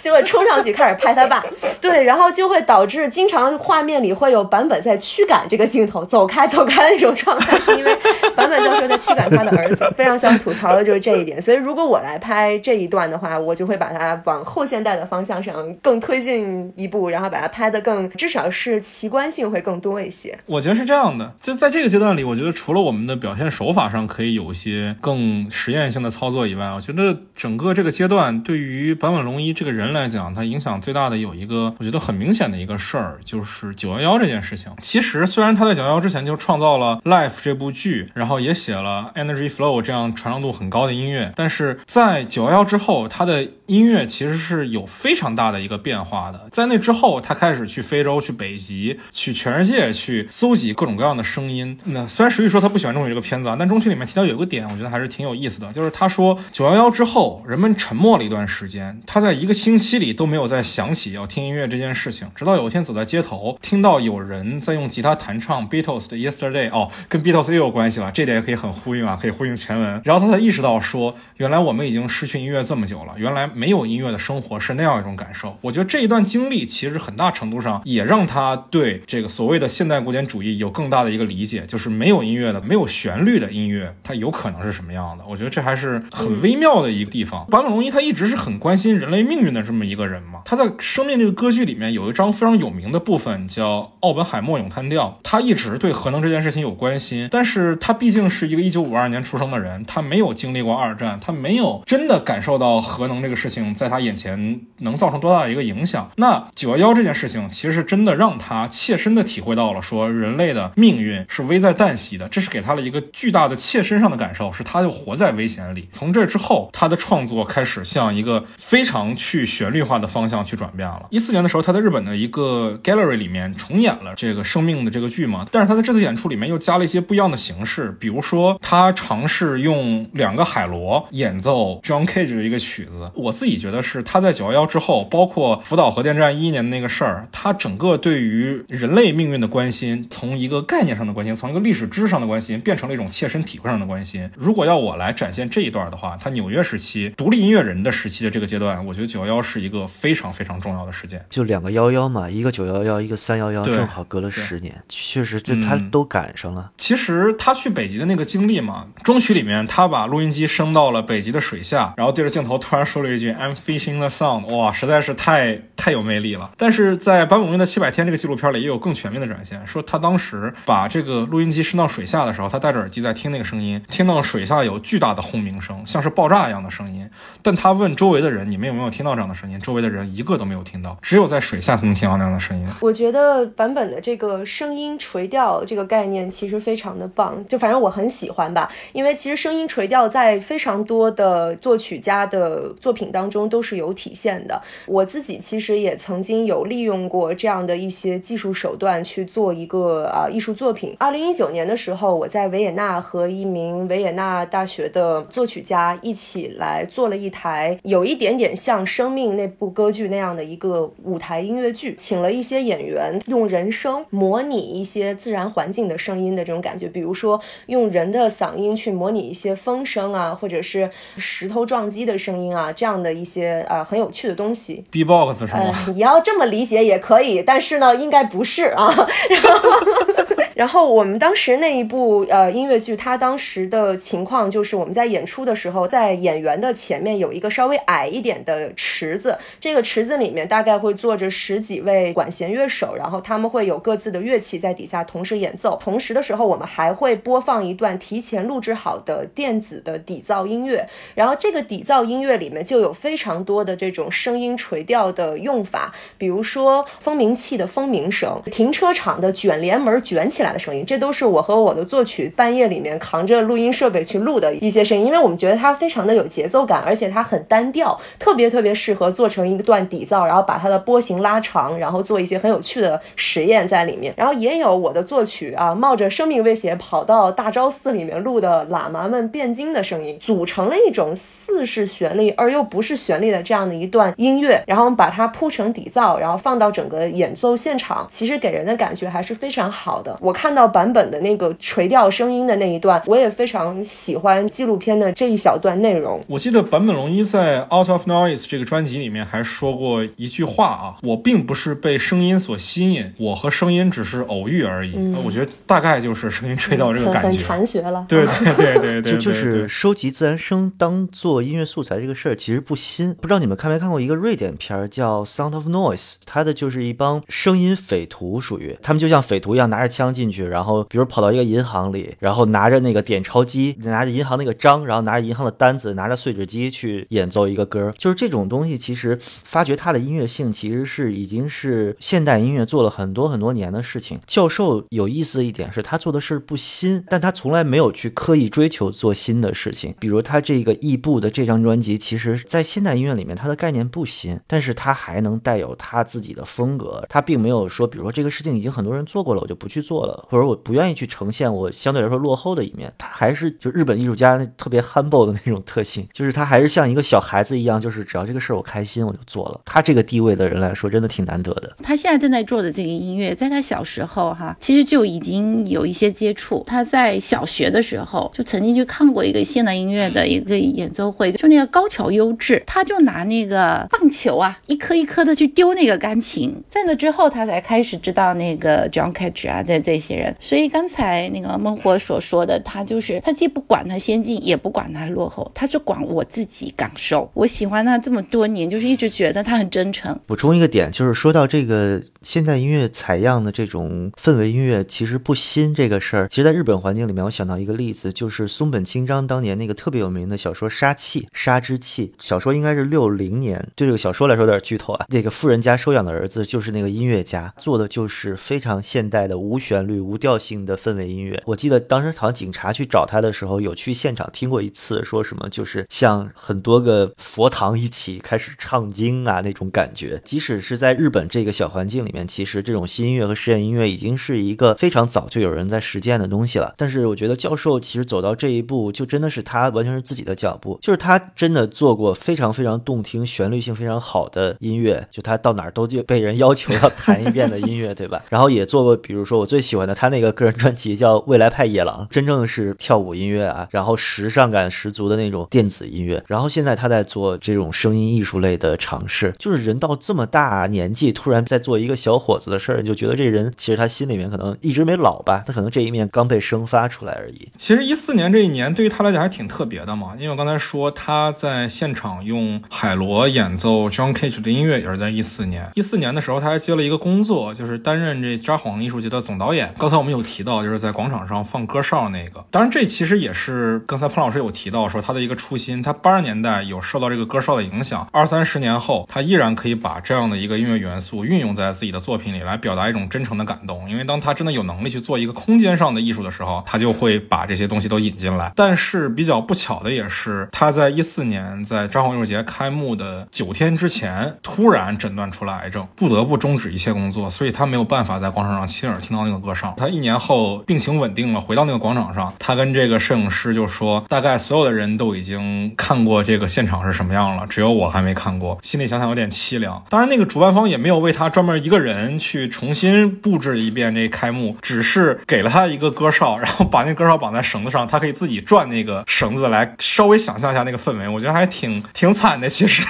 就会冲上去开始拍他爸。对，然后就会导致经常画面里会有坂本在驱赶这个镜头，走开走开那种状态，是因为坂本教授在驱赶他的儿子。非常想吐槽的就是这一点。所以如果我来拍这一段的话，我就会把它往后现代的方向上更推进一步，然后把它拍的更至少是奇观性会更多一些。我觉得是这样的，就在这个阶段里，我觉得除了我们的表现手法上可以有一些更实验性的操作以外，我觉得整个这个阶段对于坂本龙一这个人来讲，他影响最大的有一个我觉得很明显的一个事儿，就是九幺幺这件事情。其实虽然他在九幺幺之前就创造了《Life》这部剧，然后也写了《Energy Flow》这样传唱度很高的音乐，但是在九幺幺之后，他的音乐其实是有非常大的一个变化的。在那之后，他开始去非洲、去北极、去全世界去搜集各种各样的声音。那虽然实际说他不喜欢《中曲》这个片子啊，但《中曲》里面提到有一个点，我觉得还是挺有意思的，就是他说九幺幺之后，人们沉默了一段时间，他在一个星期里都没有再想起要听音乐这件事情，直到有一天走在街头，听到有人在用吉他弹唱 Beatles 的 Yesterday，哦，跟 Beatles 又有关系了，这点也可以很呼应啊，可以呼应全文。然后他才意识到说，原来我们已经失去音乐这么久了，原来没有音乐的生活是那样一种感受。我觉得这一段经历其实很大程度上也让他对这个所谓的现代古典主义有更大的一个理解，就是没有音乐的、没有旋律的音乐，它有可能是什么样的。我觉得这还是很微妙的一个地方。坂本龙一他一直是很关心人类命运的这么一个人嘛。他在《生命》这个歌剧里面有一张非常有名的部分叫《奥本海默咏叹调》，他一直对核能这件事情有关心，但是他毕竟是一个一九五二年出生的人，他没有经历过二战，他没有真的感受到核能这个事事情在他眼前能造成多大的一个影响。那九幺幺这件事情其实是真的让他切身的体会到了，说人类的命运是危在旦夕的，这是给他了一个巨大的切身上的感受，是他就活在危险里。从这之后，他的创作开始向一个非常去旋律化的方向去转变了。一四年的时候，他在日本的一个 gallery 里面重演了这个生命的这个剧嘛，但是他在这次演出里面又加了一些不一样的形式，比如说他尝试用两个海螺演奏 John Cage 的一个曲子。我自己觉得是他在九幺幺之后，包括福岛核电站一一年的那个事儿，他整个对于人类命运的关心，从一个概念上的关心，从一个历史知识上的关心，变成了一种切身体会上的关心。如果要我来展现这一段的话，他纽约时期独立音乐人的时期的这个阶段，我觉得九幺幺是一个非常非常重要的事件。就两个幺幺嘛，一个九幺幺，一个三幺幺，正好隔了十年，确实这他嗯都赶上了。其实他去北极的那个经历嘛，中曲里面他把录音机升到了北极的水下，然后对着镜头突然说了一句 "I'm fishing the sound"，哇，实在是太太有魅力了。但是在坂本龙一的七百天这个纪录片里，也有更全面的展现，说他当时把这个录音机伸到水下的时候，他戴着耳机在听那个声音，听到水下有巨大的轰鸣声，像是爆炸一样的声音。但他问周围的人，你们有没有听到这样的声音？周围的人一个都没有听到，只有在水下才能听到那样的声音。我觉得版本的这个声音垂钓这个概念其实非常的棒，就反正我很喜欢吧。因为其实声音垂钓在非常多的作曲家的作品当当中都是有体现的。我自己其实也曾经有利用过这样的一些技术手段去做一个啊艺术作品。二零一九年的时候，我在维也纳和一名维也纳大学的作曲家一起来做了一台有一点点像《生命》那部歌剧那样的一个舞台音乐剧，请了一些演员用人声模拟一些自然环境的声音的这种感觉，比如说用人的嗓音去模拟一些风声啊，或者是石头撞击的声音啊，这样的一些啊很有趣的东西。B-box 是吗？呃，你要这么理解也可以，但是呢，应该不是啊。然后，然后我们当时那一部呃音乐剧，它当时的情况就是我们在演出的时候，在演员的前面有一个稍微矮一点的池子，这个池子里面大概会坐着十几位管弦乐手，然后他们会有各自的乐器在底下同时演奏。同时的时候，我们还会播放一段提前录制好的电子的底噪音乐，然后这个底噪音乐里面就有非常多的这种声音垂钓的用法，比如说蜂鸣器的蜂鸣声、停车场的卷帘门卷起来的声音，这都是我和我的作曲半夜里面扛着录音设备去录的一些声音，因为我们觉得它非常的有节奏感，而且它很单调，特别特别适合做成一段底噪，然后把它的波形拉长，然后做一些很有趣的实验在里面。然后也有我的作曲啊，冒着生命危险跑到大昭寺里面录的喇嘛们辩经的声音，组成了一种似是旋律而又不是旋律的这样的一段音乐，然后把它铺成底噪，然后放到整个演奏现场，其实给人的感觉还是非常好的。我看到版本的那个垂钓声音的那一段，我也非常喜欢纪录片的这一小段内容。我记得坂本龙一在《Out of Noise》这个专辑里面还说过一句话啊，我并不是被声音所吸引，我和声音只是偶遇而已。呃我觉得大概就是声音吹到这个很很感觉。禅学了。对对对对对，就 就是收集自然声当做音乐素材这个事儿，其实不新。不知道你们看没看过一个瑞典片儿叫《Sound of Noise》，它的就是一帮声音匪徒，属于他们就像匪徒一样拿着枪进去，然后比如跑到一个银行里，然后拿着那个点钞机，拿着银行那个章，然后拿着银行的单子，拿着碎纸机去演奏一个歌。就是这种东西，其实发掘它的音乐性，其实是已经是现代音乐做了很多很多年的事情。教授有意思的一点是他做的事不新，但他从来没有去刻意追求做新的事情。比如他这个异步的这张专辑，其实在现代音乐里面，它的概念不新，但是它还能带有他自己的风格。他并没有说，比如说这个事情已经很多人做过了，我就不去做了，或者我不愿意去呈现我相对来说落后的一面。他还是就日本艺术家那特别 humble 的那种特性，就是他还是像一个小孩子一样，就是只要这个事儿我开心我就做了。他这个地位的人来说，真的挺难得的。他现在正在做的这个音乐，在他小时候哈，其实就已经有一些接触。他在小学的时候就曾经去看过一个现代音乐的一个演奏会，就那个高桥优质，他就拿那个棒球啊，一颗一颗的去丢那个钢琴。在那之后，他才开始知道那个 John Cage 啊的这些人。所以刚才那个孟获所说的，他就是他既不管他先进，也不管他落后，他就管我自己感受。我喜欢他这么多年，就是一直觉得他很真诚。补充一个点，就是说到这个现代音乐采样的这种氛围音乐，其实不新这个事儿。其实，在日本环境里面，我想到一个例子，就是松本清张当年那个特别有名的小说《杀气》，杀之气。小说应该是六零年，对这个小说来说有点剧透啊。那个富人家收养的儿子就是那个音乐家，做的就是非常现代的无旋律、无调性的氛围音乐。我记得当时好像警察去找他的时候，有去现场听过一次，说什么就是像很多个佛堂一起开始唱经啊那种感觉。即使是在日本这个小环境里面，其实这种新音乐和实验音乐已经是一个非常早就有人在实践的东西了。但是我觉得教授其实走到这一步，就真的是他完全是自己的脚步，就是他真的做过非常非常动听、旋律性非常好的音乐，就他到哪儿都就被人要求要弹一遍的音乐，对吧？然后也做过，比如说我最喜欢的他那个个人专辑叫《未来派野狼》，真正是跳舞音乐啊，然后时尚感十足的那种电子音乐。然后现在他在做这种声音艺术类的尝试，就是人到这么大年纪，突然在做一个小伙子的事儿，你就觉得这人其实他心里面可能一直没老吧，他可能这一面刚被生发出来而已。其实一四年这一年对于他来讲还挺特别的嘛，因为我刚才说他在现场用海螺演奏 John Cage 的音乐，也是在一四年。一四年的时候，他还接了一个工作，就是担任这札幌艺术节的总导演。刚才我们有提到，就是在广场上放歌哨那个。当然，这其实也是刚才彭老师有提到说他的一个初心，他八十年代有受到这个歌哨的影响，二三十年后，他依然可以把这样的一个音乐元素运用在自己己的作品里来表达一种真诚的感动。因为当他真的有能力去做一个空间上的艺术的时候，他就会把这些东西都引进来。但是比较不巧的也是，他在一四年在张宏艺术节开幕的九天之前，突然诊断出了癌症，不得不终止一切工作，所以他没有办法在广场上亲耳听到那个歌声。他一年后病情稳定了，回到那个广场上，他跟这个摄影师就说，大概所有的人都已经看过这个现场是什么样了，只有我还没看过，心里想想有点凄凉。当然，那个主办方也没有为他专门一个人去重新布置一遍这开幕，只是给了他一个歌哨，然后把那歌哨绑在绳子上，他可以自己转那个绳子来稍微想象一下那个氛围。我觉得还挺 挺惨的，其实。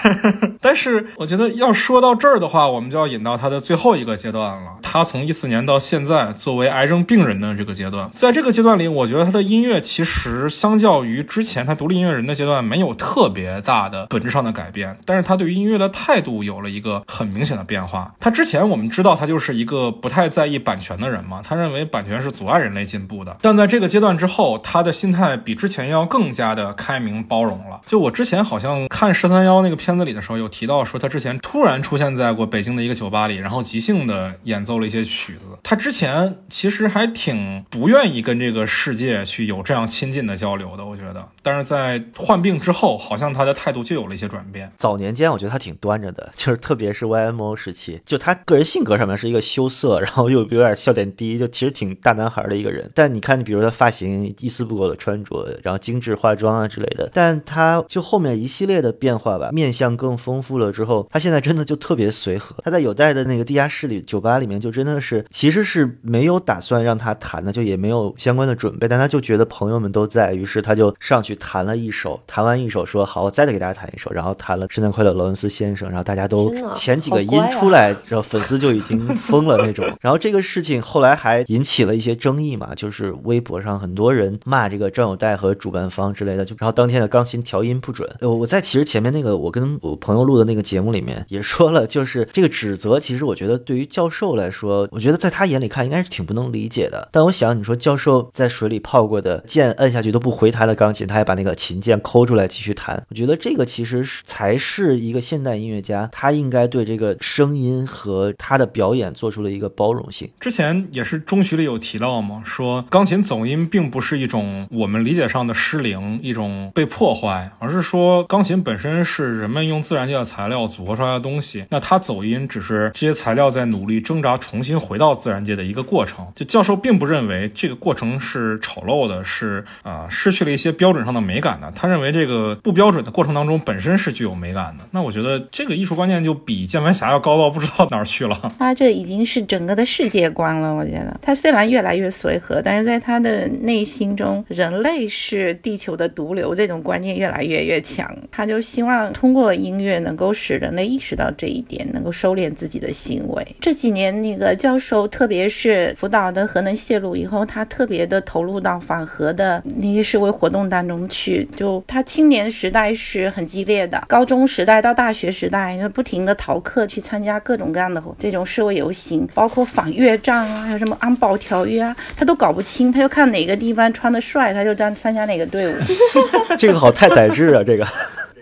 但是我觉得要说到这儿的话，我们就要引到他的最后一个阶段了。他从一四年到现在，作为癌症病人的这个阶段，在这个阶段里，我觉得他的音乐其实相较于之前他独立音乐人的阶段，没有特别大的本质上的改变。但是他对于音乐的态度有了一个很明显的变化。他之前我我们知道他就是一个不太在意版权的人嘛，他认为版权是阻碍人类进步的。但在这个阶段之后，他的心态比之前要更加的开明包容了。就我之前好像看十三幺那个片子里的时候，有提到说他之前突然出现在过北京的一个酒吧里，然后即兴的演奏了一些曲子。他之前其实还挺不愿意跟这个世界去有这样亲近的交流的，我觉得。但是在患病之后，好像他的态度就有了一些转变。早年间我觉得他挺端着的，就是特别是 YMO 时期，就他个人性格上面是一个羞涩，然后又有点笑点低，就其实挺大男孩的一个人。但你看，你比如他发型一丝不苟的穿着，然后精致化妆啊之类的，但他就后面一系列的变化吧，面相更丰富了之后，他现在真的就特别随和。他在有代的那个地下室里酒吧里面，就真的是其实是没有打算让他弹的，就也没有相关的准备，但他就觉得朋友们都在，于是他就上去弹了一首，弹完一首说好，我再来给大家弹一首，然后弹了《圣诞快乐，劳伦斯先生》，然后大家都前几个音出来，然后粉丝就已经疯了那种。然后这个事情后来还引起了一些争议嘛，就是微博上很多人骂这个张友代和主办方之类的，就然后当天的钢琴调音不准。呃，我在其实前面那个我跟我朋友录的那个节目里面也说了，就是这个指责，其实我觉得对于教授来说，我觉得在他眼里看应该是挺不能理解的。但我想你说教授在水里泡过的键摁下去都不回弹的钢琴，他还把那个琴键抠出来继续弹，我觉得这个其实是才是一个现代音乐家，他应该对这个声音和他他的表演做出了一个包容性。之前也是中学里有提到嘛，说钢琴走音并不是一种我们理解上的失灵，一种被破坏，而是说钢琴本身是人们用自然界的材料组合出来的东西，那它走音只是这些材料在努力挣扎重新回到自然界的一个过程。就教授并不认为这个过程是丑陋的，是啊、失去了一些标准上的美感的。他认为这个不标准的过程当中本身是具有美感的。那我觉得这个艺术观念就比键盘侠要高到不知道哪儿去了。他这已经是整个的世界观了。我觉得他虽然越来越随和，但是在他的内心中，人类是地球的毒瘤这种观念越来越越强。他就希望通过音乐能够使人类意识到这一点，能够收敛自己的行为。这几年那个教授，特别是福岛的核能泄露以后，他特别的投入到反核的那些示威活动当中去。就他青年时代是很激烈的，高中时代到大学时代，就不停的逃课去参加各种各样的活这种示威游行，包括反越战啊，还有什么安保条约啊，他都搞不清，他就看哪个地方穿的帅，他就参参加哪个队伍。这个好太宰治啊，这个。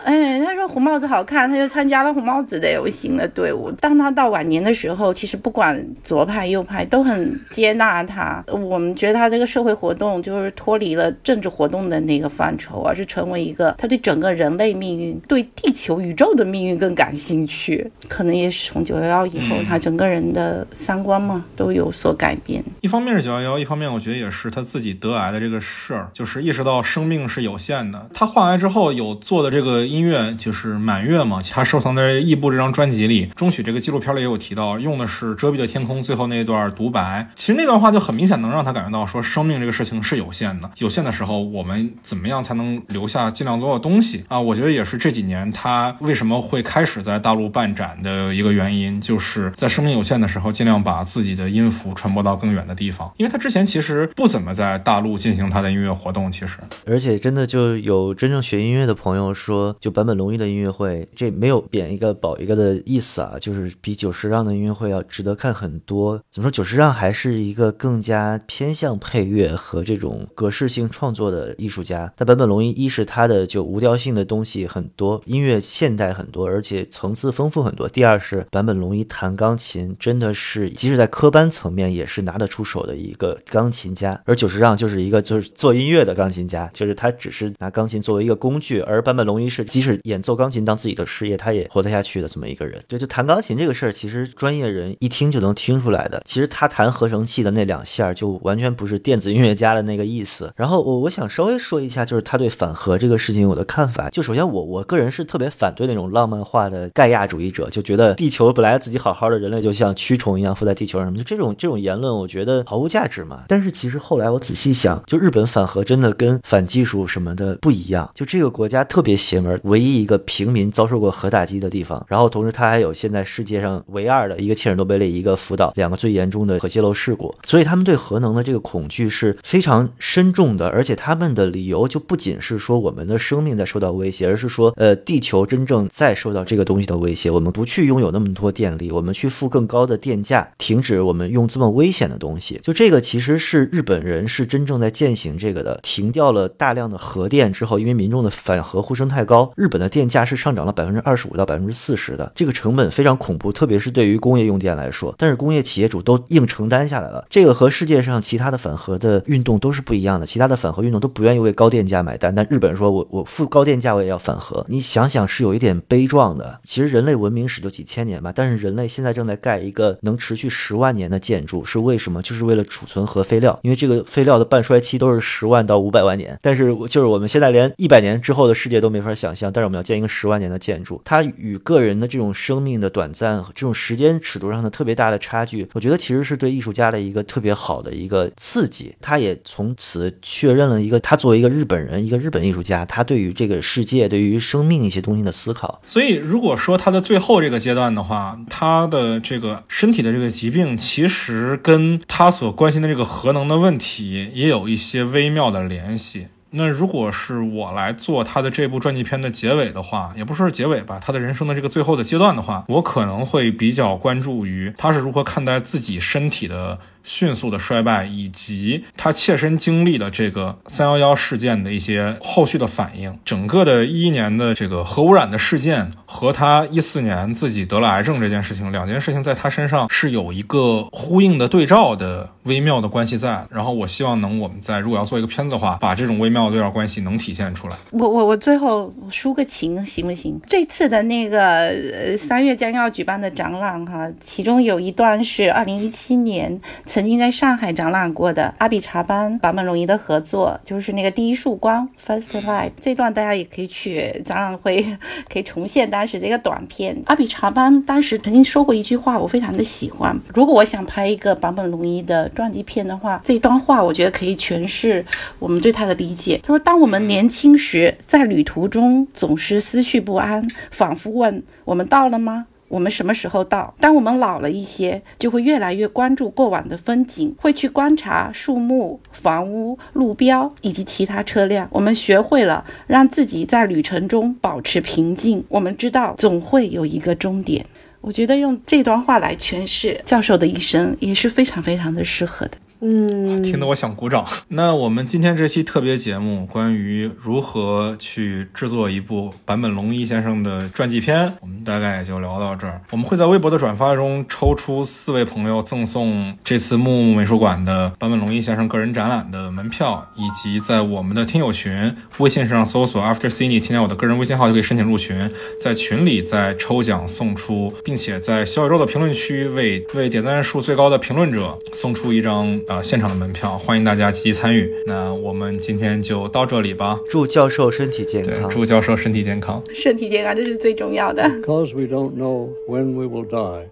哎，他说红帽子好看，他就参加了红帽子的游行的队伍。当他到晚年的时候，其实不管左派右派都很接纳他。我们觉得他这个社会活动就是脱离了政治活动的那个范畴，而是成为一个他对整个人类命运、对地球宇宙的命运更感兴趣。可能也是从九幺幺以后，他整个人的三观嘛都有所改变。一方面是九幺幺，一方面我觉得也是他自己得癌的这个事儿，就是意识到生命是有限的。他患癌之后有做的这个音乐就是《满月》嘛，他收藏在《异步》这张专辑里。中曲这个纪录片里也有提到，用的是遮蔽的天空最后那段独白。其实那段话就很明显能让他感觉到说，生命这个事情是有限的，有限的时候我们怎么样才能留下尽量多的东西啊？我觉得也是这几年他为什么会开始在大陆办展的一个原因，就是在生命有限的时候，尽量把自己的音符传播到更远的地方。因为他之前其实不怎么在大陆进行他的音乐活动，其实。而且真的就有真正学音乐的朋友说，就坂本龙一的音乐会，这没有贬一个保一个的意思啊，就是比久石让的音乐会要值得看很多。怎么说？久石让还是一个更加偏向配乐和这种格式性创作的艺术家。但坂本龙一一是他的就无调性的东西很多，音乐现代很多，而且层次丰富很多。第二是坂本龙一弹钢琴真的是，即使在科班层面也是拿得出手的一个钢琴家。而久石让就是一个就是做音乐的钢琴家，就是他只是拿钢琴作为一个工具，而坂本龙一是即使演奏钢琴当自己的事业，他也活得下去的这么一个人。就就弹钢琴这个事儿，其实专业人一听就能听出来的。其实他弹合成器的那两下就完全不是电子音乐家的那个意思。然后我我想稍微说一下，就是他对反核这个事情我的看法。就首先我我个人是特别反对那种浪漫化的盖亚主义者，就觉得地球本来自己好好的，人类就像蛆虫一样附在地球上，就这种这种言论，我觉得毫无价值嘛。但是其实后来我仔细想，就日本反核真的跟反技术什么的不一样。就这个国家特别邪门，唯一一个平民遭受过核打击的地方，然后同时它还有现在世界上唯二的一个切尔诺贝利，一个福岛，两个最严重的核泄漏事故，所以他们对核能的这个恐惧是非常深重的，而且他们的理由就不仅是说我们的生命在受到威胁，而是说，呃，地球真正在受到这个东西的威胁，我们不去拥有那么多电力，我们去付更高的电价，停止我们用这么危险的东西。就这个其实是日本人是真正在践行这个的，停掉了大量的核电之后，因为民众的反核呼声太高，日本的电价是上涨了百分之二十五到百分之四十的，这个成本非常恐怖，特别是对于工业用电来说。但是工业企业主都硬承担下来了，这个和世界上其他的反核的运动都是不一样的，其他的反核运动都不愿意为高电价买单，但日本说我我付高电价我也要反核，你想想是有一点悲壮的。其实人类文明史就几千年吧，但是人类现在正在盖一个能持续十万年的建筑，是为什么？就是为了储存核废料，因为这个废料的半衰期都是十万到五百万年，但是就是我们现在连一百年之后的世界都没法想象，但是我们要建一个十万年的建筑，它与个人的这种生命的短暂、这种时间尺度上的特别大的差距，我觉得其实是对艺术家的一个特别好的一个刺激。他也从此确认了一个他作为一个日本人、一个日本艺术家，他对于这个世界、对于生命一些东西的思考。所以，如果说他的最后这个阶段的话，他的这个身体的这个疾病，其实跟他所关心的这个核能的问题也有一些微妙的联系。那如果是我来做他的这部传记片的结尾的话，也不说是结尾吧，他的人生的这个最后的阶段的话，我可能会比较关注于他是如何看待自己身体的。迅速的衰败，以及他切身经历的这个三幺幺事件的一些后续的反应，整个的一一年的这个核污染的事件和他一四年自己得了癌症这件事情，两件事情在他身上是有一个呼应的对照的微妙的关系在。然后我希望能我们在如果要做一个片子的话，把这种微妙的对照关系能体现出来。我我我最后抒个情行不行？这次的那个呃三月将要举办的展览哈，其中有一段是二零一七年。曾经在上海展览过的阿比查班坂本龙一的合作，就是那个第一束光 （First Light） 这段，大家也可以去展览会可以重现当时的一个短片。阿比查班当时曾经说过一句话，我非常的喜欢。如果我想拍一个坂本龙一的传记片的话，这段话我觉得可以诠释我们对他的理解。他说：“当我们年轻时，在旅途中总是思绪不安，仿佛问我们到了吗？”我们什么时候到？当我们老了一些，就会越来越关注过往的风景，会去观察树木、房屋、路标以及其他车辆。我们学会了让自己在旅程中保持平静。我们知道总会有一个终点。我觉得用这段话来诠释教授的一生也是非常非常的适合的。嗯，听得我想鼓掌。那我们今天这期特别节目，关于如何去制作一部坂本龙一先生的传记片，我们大概也就聊到这儿。我们会在微博的转发中抽出四位朋友赠送这次木木美术馆的坂本龙一先生个人展览的门票，以及在我们的听友群微信上搜索 After Cine，添加我的个人微信号就可以申请入群，在群里再抽奖送出，并且在小宇宙的评论区为为点赞数最高的评论者送出一张。啊，现场的门票，欢迎大家积极参与。那我们今天就到这里吧。祝教授身体健康。祝教授身体健康。身体健康，这是最重要的。Because we don't know when we will die,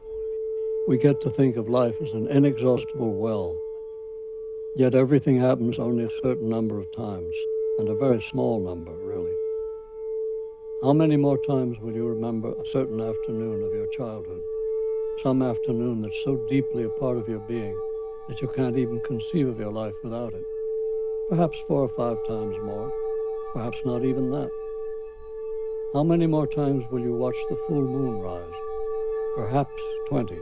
we get to think of life as an inexhaustible well. Yet everything happens only a certain number of times, and a very small number, really. How many more times will you remember a certain afternoon of your childhood? Some afternoon that's so deeply a part of your being that you can't even conceive of your life without it. Perhaps four or five times more, perhaps not even that. How many more times will you watch the full moon rise? Perhaps 20.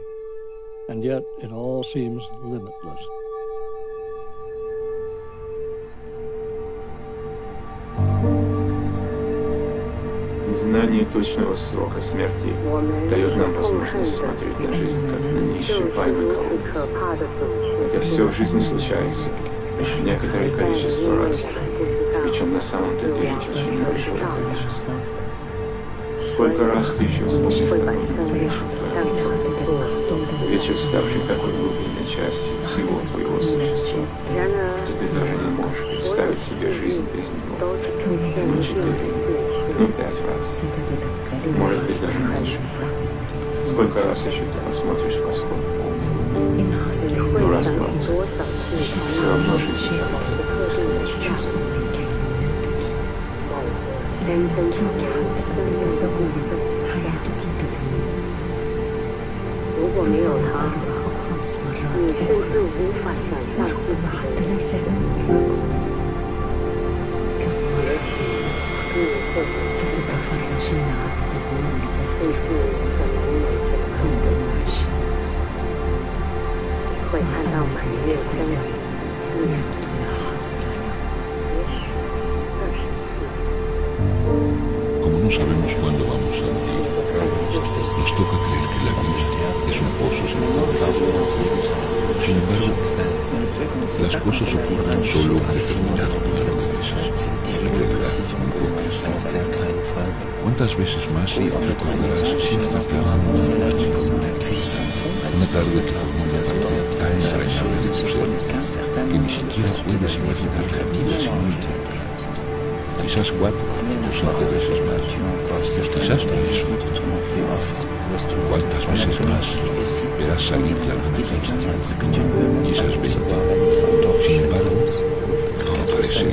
And yet it all seems limitless. Незнание точного срока смерти дает нам возможность смотреть на жизнь как на неисчерпаемый колодец. Хотя все в жизни случается, некоторое количество раз, причем на самом-то деле очень небольшое количество. Сколько раз ты еще вспомнишь вечер, ставший такой глубинной частью всего твоего существа, что ты даже не можешь представить себе жизнь без него. Ну, ну, пять раз. Может быть, даже меньше. Сколько раз еще ты посмотришь в восход Ну, раз двадцать. Все равно жизнь кажется бесконечной. 你会甚至可能有很美的你会看到满月光，也许二十岁。Como no sabemos cuándo vamos a morir, nos toca creer que la vida es un pozo sin fondo. Sin embargo, las cosas ocurren solo un determinado número de veces. ¿Cuántas veces más recordarás siempre que amamos Una tarde que formó una parte tan entrañable de tu ser que ni siquiera puedes imaginar la vida sin ella. Quizás cuatro można. Siadajesz. ¿Cuántas veces más verás salir la luz del día? Quizás 20, sin embargo, no aparece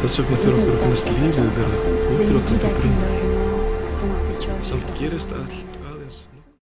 Þess vegna fyrir okkur að finnast lífið vera útrátandi brunn. Samt gerist allt